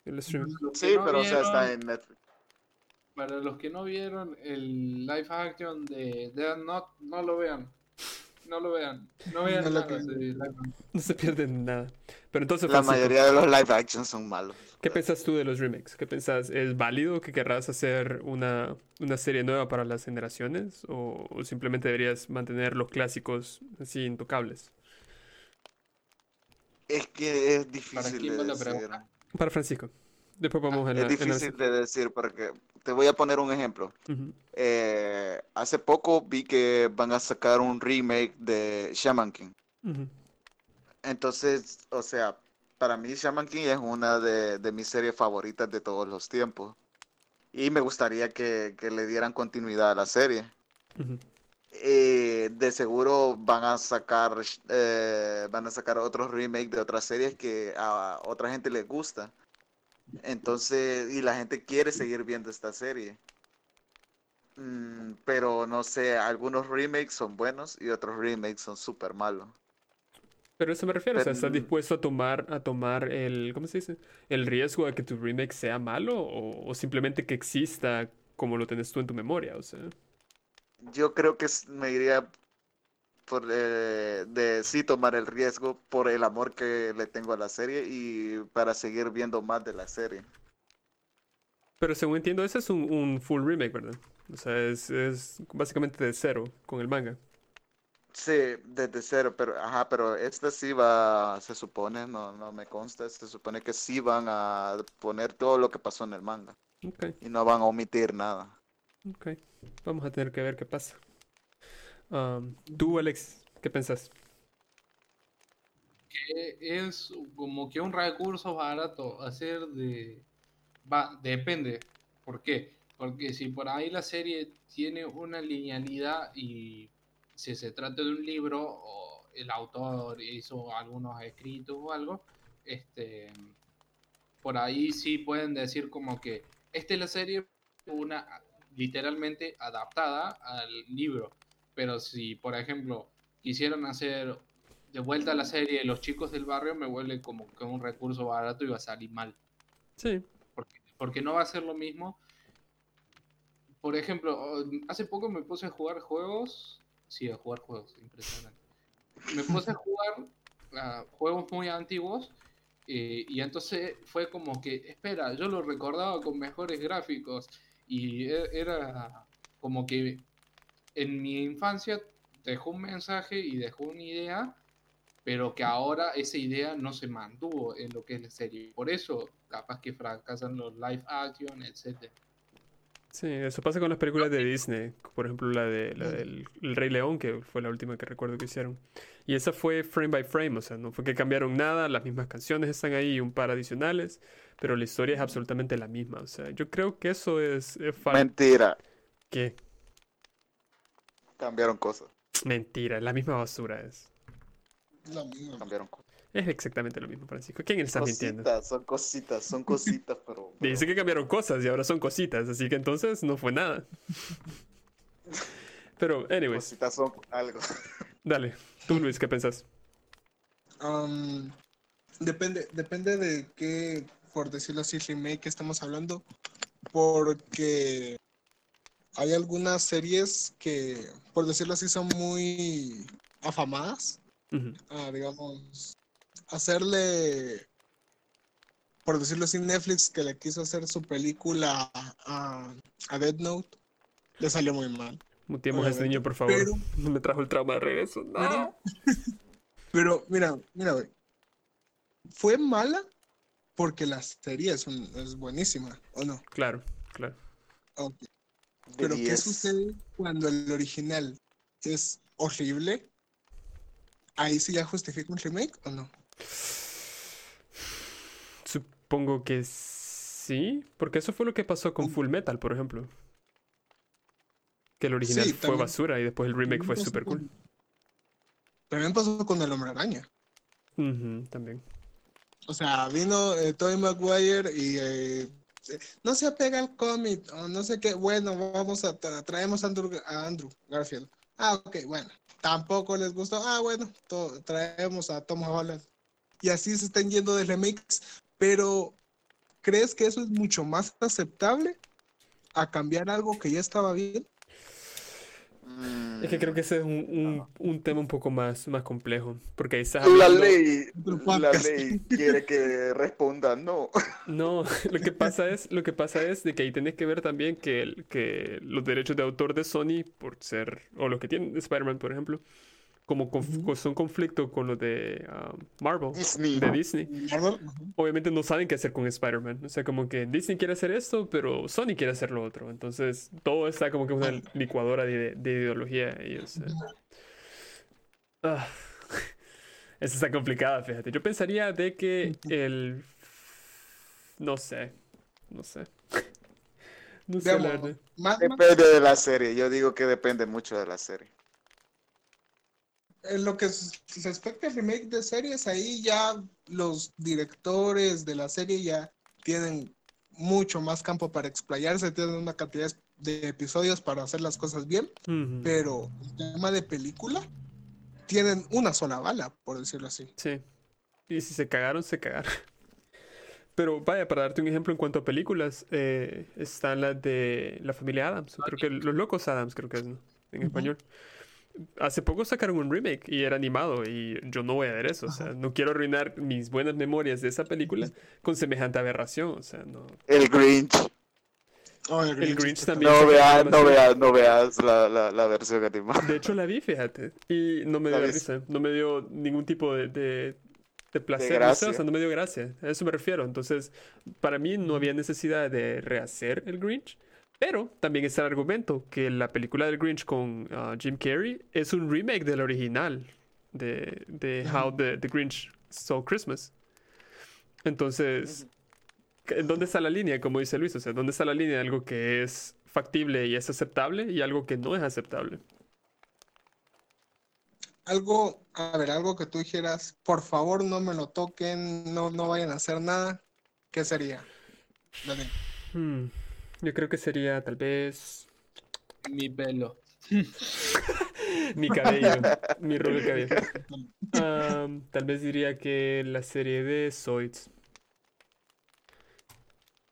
el stream. Sí, pero o sea, está en Netflix. Para los que no vieron el live action de Dead Note, no lo vean no lo vean. No vean no nada No se pierden nada. Pero entonces, la mayoría de los live action son malos. ¿Qué piensas tú de los remakes? ¿Qué piensas? ¿Es válido que querrás hacer una, una serie nueva para las generaciones? ¿O, simplemente deberías mantener los clásicos así intocables? Es que es difícil de decir. Para Francisco. Después vamos a Es difícil de decir porque te voy a poner un ejemplo. Eh, hace poco vi que van a sacar un remake de Shaman King. Entonces, o sea, para mí Shaman King es una de, mis series favoritas de todos los tiempos. Y me gustaría que, le dieran continuidad a la serie. Eh, de seguro van a sacar eh, van a sacar otros remakes de otras series que a otra gente les gusta entonces, y la gente quiere seguir viendo esta serie. Mm, pero no sé, algunos remakes son buenos y otros remakes son súper malos. Pero eso me refiero, o sea, ¿estás dispuesto a tomar, a tomar el, ¿cómo se dice? El riesgo de que tu remake sea malo o, simplemente que exista como lo tenés tú en tu memoria, o sea. Yo creo que me iría por eh, de sí tomar el riesgo por el amor que le tengo a la serie y para seguir viendo más de la serie. Pero según entiendo, ese es un, un full remake, ¿verdad? O sea, es, es básicamente de cero con el manga. Sí, desde cero, pero ajá, pero este sí va, se supone, no, no me consta, se supone que sí van a poner todo lo que pasó en el manga Ok, y no van a omitir nada. ok. Vamos a tener que ver qué pasa. Um, Tú, Alex, ¿qué pensás? que es como que un recurso barato hacer de... Va, depende. ¿Por qué? Porque si por ahí la serie tiene una linealidad y si se trata de un libro o el autor hizo algunos escritos o algo, este, por ahí sí pueden decir como que esta es la serie una literalmente adaptada al libro. Pero si, por ejemplo, quisieran hacer de vuelta a la serie Los chicos del barrio, me vuelve como que un recurso barato y va a salir mal. Sí, Porque, porque no va a ser lo mismo. Por ejemplo, o- hace poco me puse a jugar juegos. Sí, a jugar juegos, impresionante. Me puse a jugar juegos muy antiguos. eh, y entonces fue como que, espera, yo lo recordaba con mejores gráficos. Y e- era como que en mi infancia dejó un mensaje y dejó una idea, pero que ahora esa idea no se mantuvo en lo que es la serie. Por eso, capaz que fracasan los live action, etcétera. sí, eso pasa con las películas de Disney. Por ejemplo, la de la del El Rey León, que fue la última que recuerdo que hicieron. Y esa fue frame by frame, o sea, no fue que cambiaron nada, las mismas canciones están ahí y un par adicionales, pero la historia es absolutamente la misma. O sea, yo creo que eso es, es Mentira, ¿Qué? Cambiaron cosas, Mentira, la misma basura es. Lo mismo. cambiaron cosas. Es exactamente lo mismo, Francisco. ¿Quién está mintiendo? Cositas, son cositas, son cositas, pero... pero- Dice que cambiaron cosas y ahora son cositas, así que entonces no fue nada. Pero, anyways, Cositas son algo. dale. Tú, Luis, ¿qué pensás? Um, depende, depende de qué, por decirlo así, remake estamos hablando. Porque hay algunas series que, por decirlo así, son muy afamadas. A, digamos, hacerle, por decirlo así, Netflix que le quiso hacer su película a, a Dead Note, le salió muy mal. Muteemos a este Obviamente, niño, por favor. pero- No me trajo el trauma de regreso. No. Pero, mira, mira, güey, fue mala porque la serie es, un- es buenísima, ¿o no? Claro, claro. Ok. De Pero ¿qué 10. sucede cuando el original es horrible? ¿Ahí sí ya justifica un remake o no? Supongo que sí, porque eso fue lo que pasó con Full Metal, por ejemplo. Que el original Sí, fue también- basura y después el remake También fue súper cool. También pasó con el Hombre Araña. También. O sea, vino eh, Tobey Maguire y eh, no se apega al cómic o no sé qué. Bueno, vamos a tra- traemos a Andrew, a Andrew Garfield. Ah, ok, bueno. Tampoco les gustó. Ah, bueno, traemos a Tom Holland. Y así se están yendo de remakes. Pero, ¿crees que eso es mucho más aceptable a cambiar algo que ya estaba bien? Mm, Es que creo que ese es un, un- un tema un poco más, más complejo. Porque ahí estás La ley, la ley quiere que responda no. No, lo que pasa es, lo que pasa es de que ahí tenés que ver también que, el- que los derechos de autor de Sony, por ser, o los que tienen Spider-Man, por ejemplo, como conf- Ujú. son conflicto con los de ah, Marvel, Disney. de Disney, Marvel, obviamente no saben qué hacer con Spider-Man. O sea, como que Disney quiere hacer esto, pero Sony quiere hacer lo otro. Entonces, todo está como que una licuadora de, de ideología. Y, o sea, ah, Esa está complicada, fíjate. Yo pensaría de que el... No sé. No sé. No sé, la Depende de la serie. Yo digo que depende mucho de la serie. En lo que s- respecta al remake de series, ahí ya los directores de la serie ya tienen mucho más campo para explayarse, tienen una cantidad de episodios para hacer las cosas bien, pero el tema de película tienen una sola bala, por decirlo así. Sí. Y si se cagaron, se cagaron. Pero vaya, para darte un ejemplo en cuanto a películas, eh, están las de la familia Adams. Creo que Los Locos Adams, creo que es, ¿no? En español. Hace poco sacaron un remake y era animado y yo no voy a ver eso. O sea, no quiero arruinar mis buenas memorias de esa película con semejante aberración. O sea, no. El Grinch. Oh, El Grinch está- también. No una no veas, no veas la, la, la versión animada. De hecho, la vi, fíjate. Y no me dio risa. No me dio ningún tipo de, de, de placer. gracia. o sea, no me dio gracia. A eso me refiero. Entonces, para mí no había necesidad de rehacer el Grinch. Pero también está el argumento que la película del Grinch con ah, Jim Carrey es un remake del original de, de How the, the Grinch Stole Christmas. Entonces, ¿en ¿dónde está la línea? Como dice Luis, o sea, ¿dónde está la línea de algo que es factible y es aceptable y algo que no es aceptable? Algo, a ver, algo que tú dijeras, por favor no me lo toquen, no, no vayan a hacer nada, ¿qué sería? Hmm, Yo creo que sería tal vez Mi pelo. mi cabello, mi rol de cabello. Am, tal vez diría que la serie de Zoids.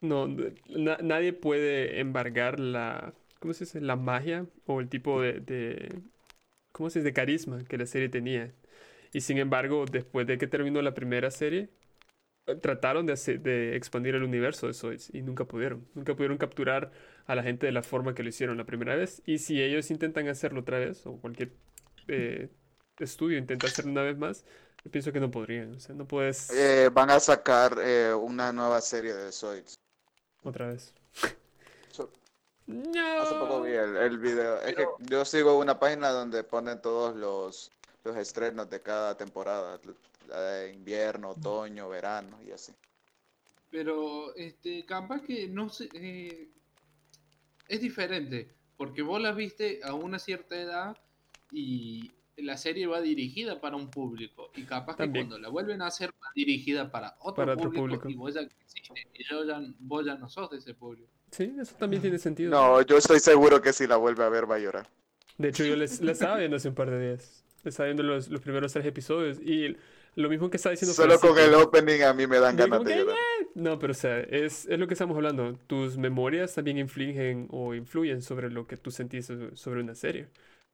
No, na- nadie puede embargar la, ¿cómo se dice? La magia o el tipo de, de, ¿cómo se dice? De carisma que la serie tenía. Y sin embargo, después de que terminó la primera serie, trataron de, hacer- de expandir el universo de Zoids y nunca pudieron. Nunca pudieron capturar a la gente de la forma que lo hicieron la primera vez. Y si ellos intentan hacerlo otra vez, o cualquier eh, estudio intenta hacerlo una vez más, yo pienso que no podrían. O sea, no puedes Eh, van a sacar eh, una nueva serie de Zoids. otra vez. So- No. Hace poco vi el, el video. Es que yo sigo una página donde ponen todos los, los estrenos de cada temporada. Invierno, otoño, verano y así. Pero, este, capaz que no sé. eh, es diferente. Porque vos la viste a una cierta edad y la serie va dirigida para un público. Y capaz También. que cuando la vuelven a hacer va dirigida para otro, Para otro público, público. Y vos ya existe, y yo ya, vos ya no sos de ese público. Sí, eso también tiene sentido. No, yo estoy seguro que si la vuelve a ver va a llorar. De hecho, yo les, la estaba viendo hace un par de días. Estaba viendo los, los primeros tres episodios y lo mismo que estaba diciendo Solo con el opening a mí me dan De ganas de llorar. No, pero o sea, es, es lo que estamos hablando. Tus memorias también infligen o influyen sobre lo que tú sentís so- sobre una serie.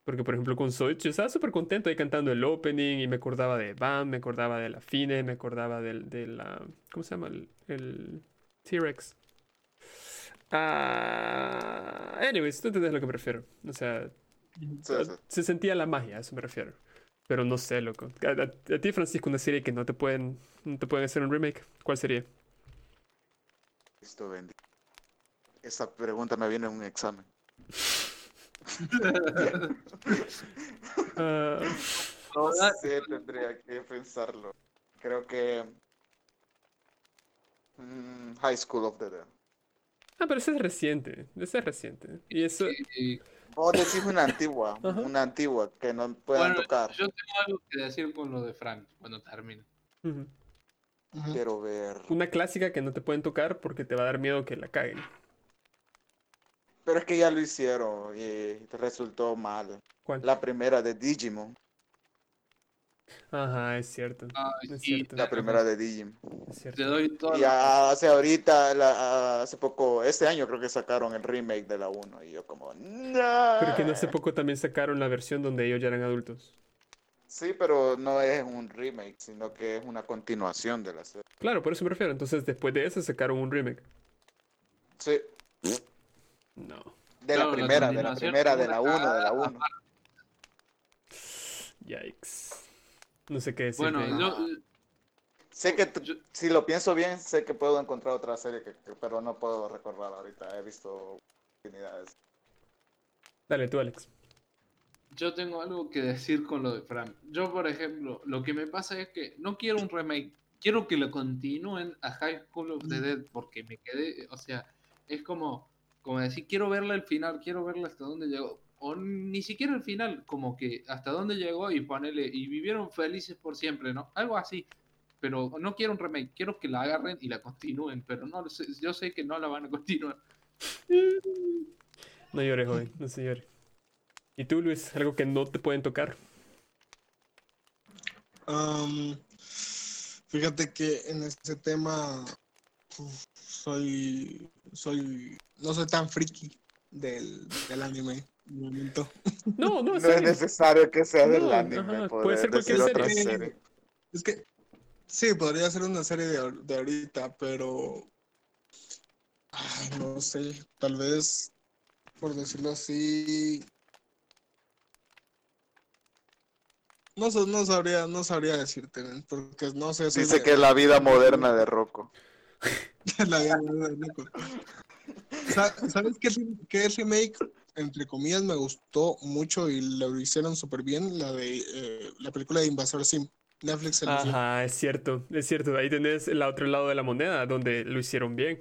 Porque, por ejemplo, con Zoids, yo estaba súper contento ahí cantando el opening y me acordaba de Bam, me acordaba de la Fine, me acordaba del, de la... ¿Cómo se llama? El, el T-Rex. Ah, anyways, tú entendés lo que me refiero. O sea, Sí, sí. se sentía la magia, a eso me refiero. Pero no sé, loco. A, a- a ti, Francisco, una serie que no te pueden, no te pueden hacer un remake, ¿cuál sería? Cristo bendito. Esa pregunta me viene en un examen. Ah, No Ah, sé, tendría que pensarlo. Creo que. mm, High School of the Dead. ah, pero ese es reciente. Ese es reciente. Y eso. Vos decís una antigua, una antigua que no puedan bueno, tocar. yo tengo algo que decir con lo de Frank cuando termine. Ujú. Quiero ver. Una clásica que no te pueden tocar porque te va a dar miedo que la caguen. Pero es que ya lo hicieron y resultó mal. ¿Cuál? La primera de Digimon. Ajá, es cierto. Ah, Es cierto. La primera de Digimon. Es Te cierto. doy toda Y la- hace ahorita, la- hace poco, este año creo que sacaron el remake de la 1. Y yo como, no. Pero que no hace poco también sacaron la versión donde ellos ya eran adultos. Sí, pero no es un remake, sino que es una continuación de la serie. Claro, por eso me refiero. Entonces, después de eso sacaron un remake. Sí, No. de la primera, de la primera, de la una 1, de la cagada 1. Yikes. No sé qué decir. Bueno, de yo, Sé que yo- si lo pienso bien, sé que puedo encontrar otra serie, que, que- pero no puedo recordar ahorita. He visto oportunidades. Dale, tú, Alex. Yo tengo algo que decir con lo de Frank. Yo, por ejemplo, lo que me pasa es que no quiero un remake. Quiero que lo continúen a High School of the Dead porque me quedé, o sea, es como, como decir, quiero verla al final, quiero verla hasta dónde llegó. O ni siquiera el final, como que hasta dónde llegó y ponele, y vivieron felices por siempre, ¿no? Algo así. Pero no quiero un remake, quiero que la agarren y la continúen, pero no, lo sé- yo sé que no la van a continuar. No llores, joven. No se llore. ¿Y tú, Luis? Algo que no te pueden tocar. Am, fíjate que en este tema uf, soy, soy, no soy tan friki del, del anime. De momento. No, no, es necesario que sea del No, anime, puede ser cualquier serie. serie. Es que sí, podría ser una serie de, ahor- de ahorita, pero Ay, no sé, tal vez, por decirlo así. No, sé, no sabría, no sabría decirte, porque no sé. Dice de- que es la vida moderna de Rocco. la vida de loco. Sa- ¿Sabes qué, qué remake, entre comillas, me gustó mucho y lo hicieron súper bien? La de eh, la película de Invasor Sim. Netflix lo. Ajá, es cierto, es cierto. Ahí tenés el otro lado de la moneda, donde lo hicieron bien.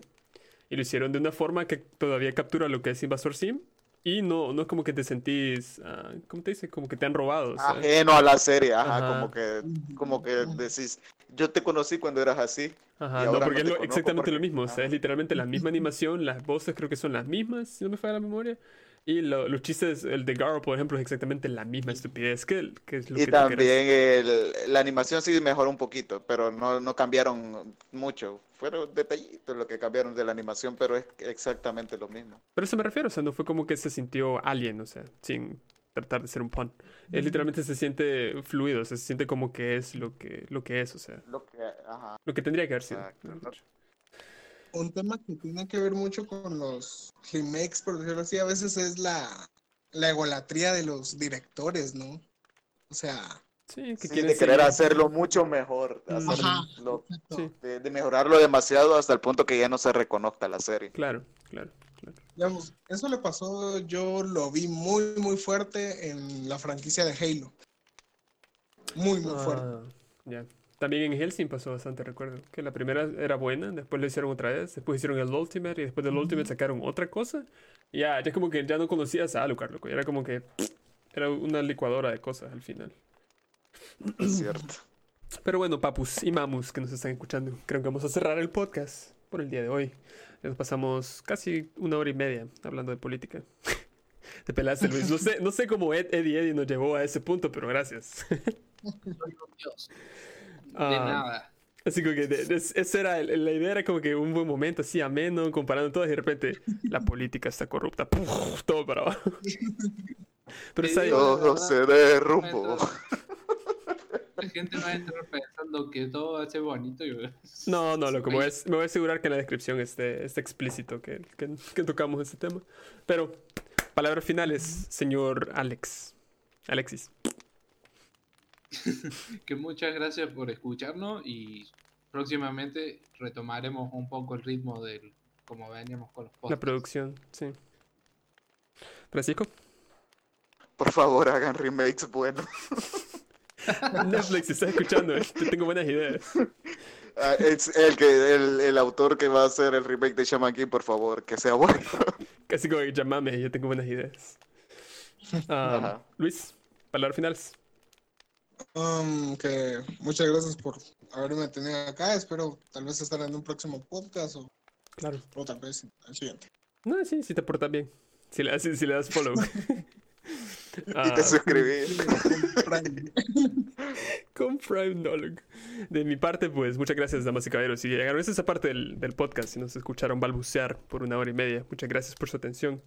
Y lo hicieron de una forma que todavía captura lo que es Invasor Sim. Y no, no es como que te sentís, ah, ¿cómo te dice? Como que te han robado. ¿sabes? Ajeno a la serie, ajá, Ajá. como que, como que decís, yo te conocí cuando eras así. Ajá, Y no, ahora porque no es lo- exactamente lo porque- mismo. O sea, es literalmente la misma animación, las voces creo que son las mismas, si no me falla la memoria. Y lo- los chistes, el de Garo, por ejemplo, es exactamente la misma estupidez que, que es lo Y que también el- la animación sí mejoró un poquito, pero no, no cambiaron mucho. Fueron detallitos lo que cambiaron de la animación, pero es exactamente lo mismo. Pero eso me refiero, o sea, no fue como que se sintió alien, o sea, sin tratar de ser un pun. Es literalmente se siente fluido, o sea, se siente como que es lo que, lo que es, o sea, Lo que, ajá. lo que tendría que haber sido. Exacto. Un tema que tiene que ver mucho con los remakes, por decirlo así, a veces es la, la egolatría de los directores, ¿no? O sea, Sí, que Sí, de querer seguir- hacerlo mucho mejor, Ajá. hacerlo- Sí, de, de mejorarlo demasiado hasta el punto que ya no se reconozca la serie. claro, claro, claro. digamos, eso le pasó, yo lo vi muy, muy fuerte en la franquicia de Halo. Muy, muy fuerte. Ah, ya. También en Helsing pasó bastante, recuerdo. Que la primera era buena, después lo hicieron otra vez, después hicieron el Ultimate y después del Ultimate sacaron otra cosa. Y ya, ya como que ya no conocías a Alucard, loco. Era como que era una licuadora de cosas al final. Es cierto. Pero bueno, papus y mamus que nos están escuchando, creo que vamos a cerrar el podcast por el día de hoy. Ya Nos pasamos casi una hora y media hablando de política. Te pelaste, Luis. No sé, no sé cómo Ed, Eddie Eddie nos llevó a ese punto, pero gracias. De Ah, nada. Así como que de- de- esa era el- la idea era como que un buen momento así ameno comparando todas y de repente la política está corrupta ¡puf! todo para abajo pero está ahí. Todo se derrumbó. La gente va a estar pensando que todo va a ser bonito. Y... no no lo como Oye, es me voy a asegurar que en la descripción esté, esté explícito que, que, que tocamos ese tema pero palabras finales señor Alex Alexis Que muchas gracias por escucharnos y próximamente retomaremos un poco el ritmo del como veníamos con los la podcasts. producción sí Francisco Por favor, hagan remakes buenos. Netflix si estás escuchando eh, te tengo buenas ideas Ah, es el, que, el, el autor que va a hacer el remake de Shaman King, por favor, que sea bueno. casi como que llamame yo tengo buenas ideas Ah. Luis palabras finales Um, que muchas gracias por haberme tenido acá. Espero tal vez estar en un próximo podcast o, claro o tal vez el siguiente. No, sí, sí te portas bien. Si le das, si, si le das follow. Y Ah, te suscribí. con Prime Nolog. De mi parte, pues muchas gracias, damas y caballeros. Si llegaron a esa parte del, del podcast y nos escucharon balbucear por una hora y media, muchas gracias por su atención.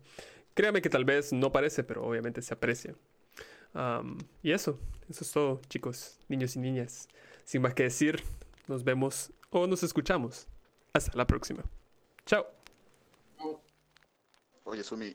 Créame que tal vez no parece, pero obviamente se aprecia. Am, y eso, eso es todo, chicos, niños y niñas. Sin más que decir, nos vemos o nos escuchamos. Hasta la próxima. Chao. Oye, Sumi,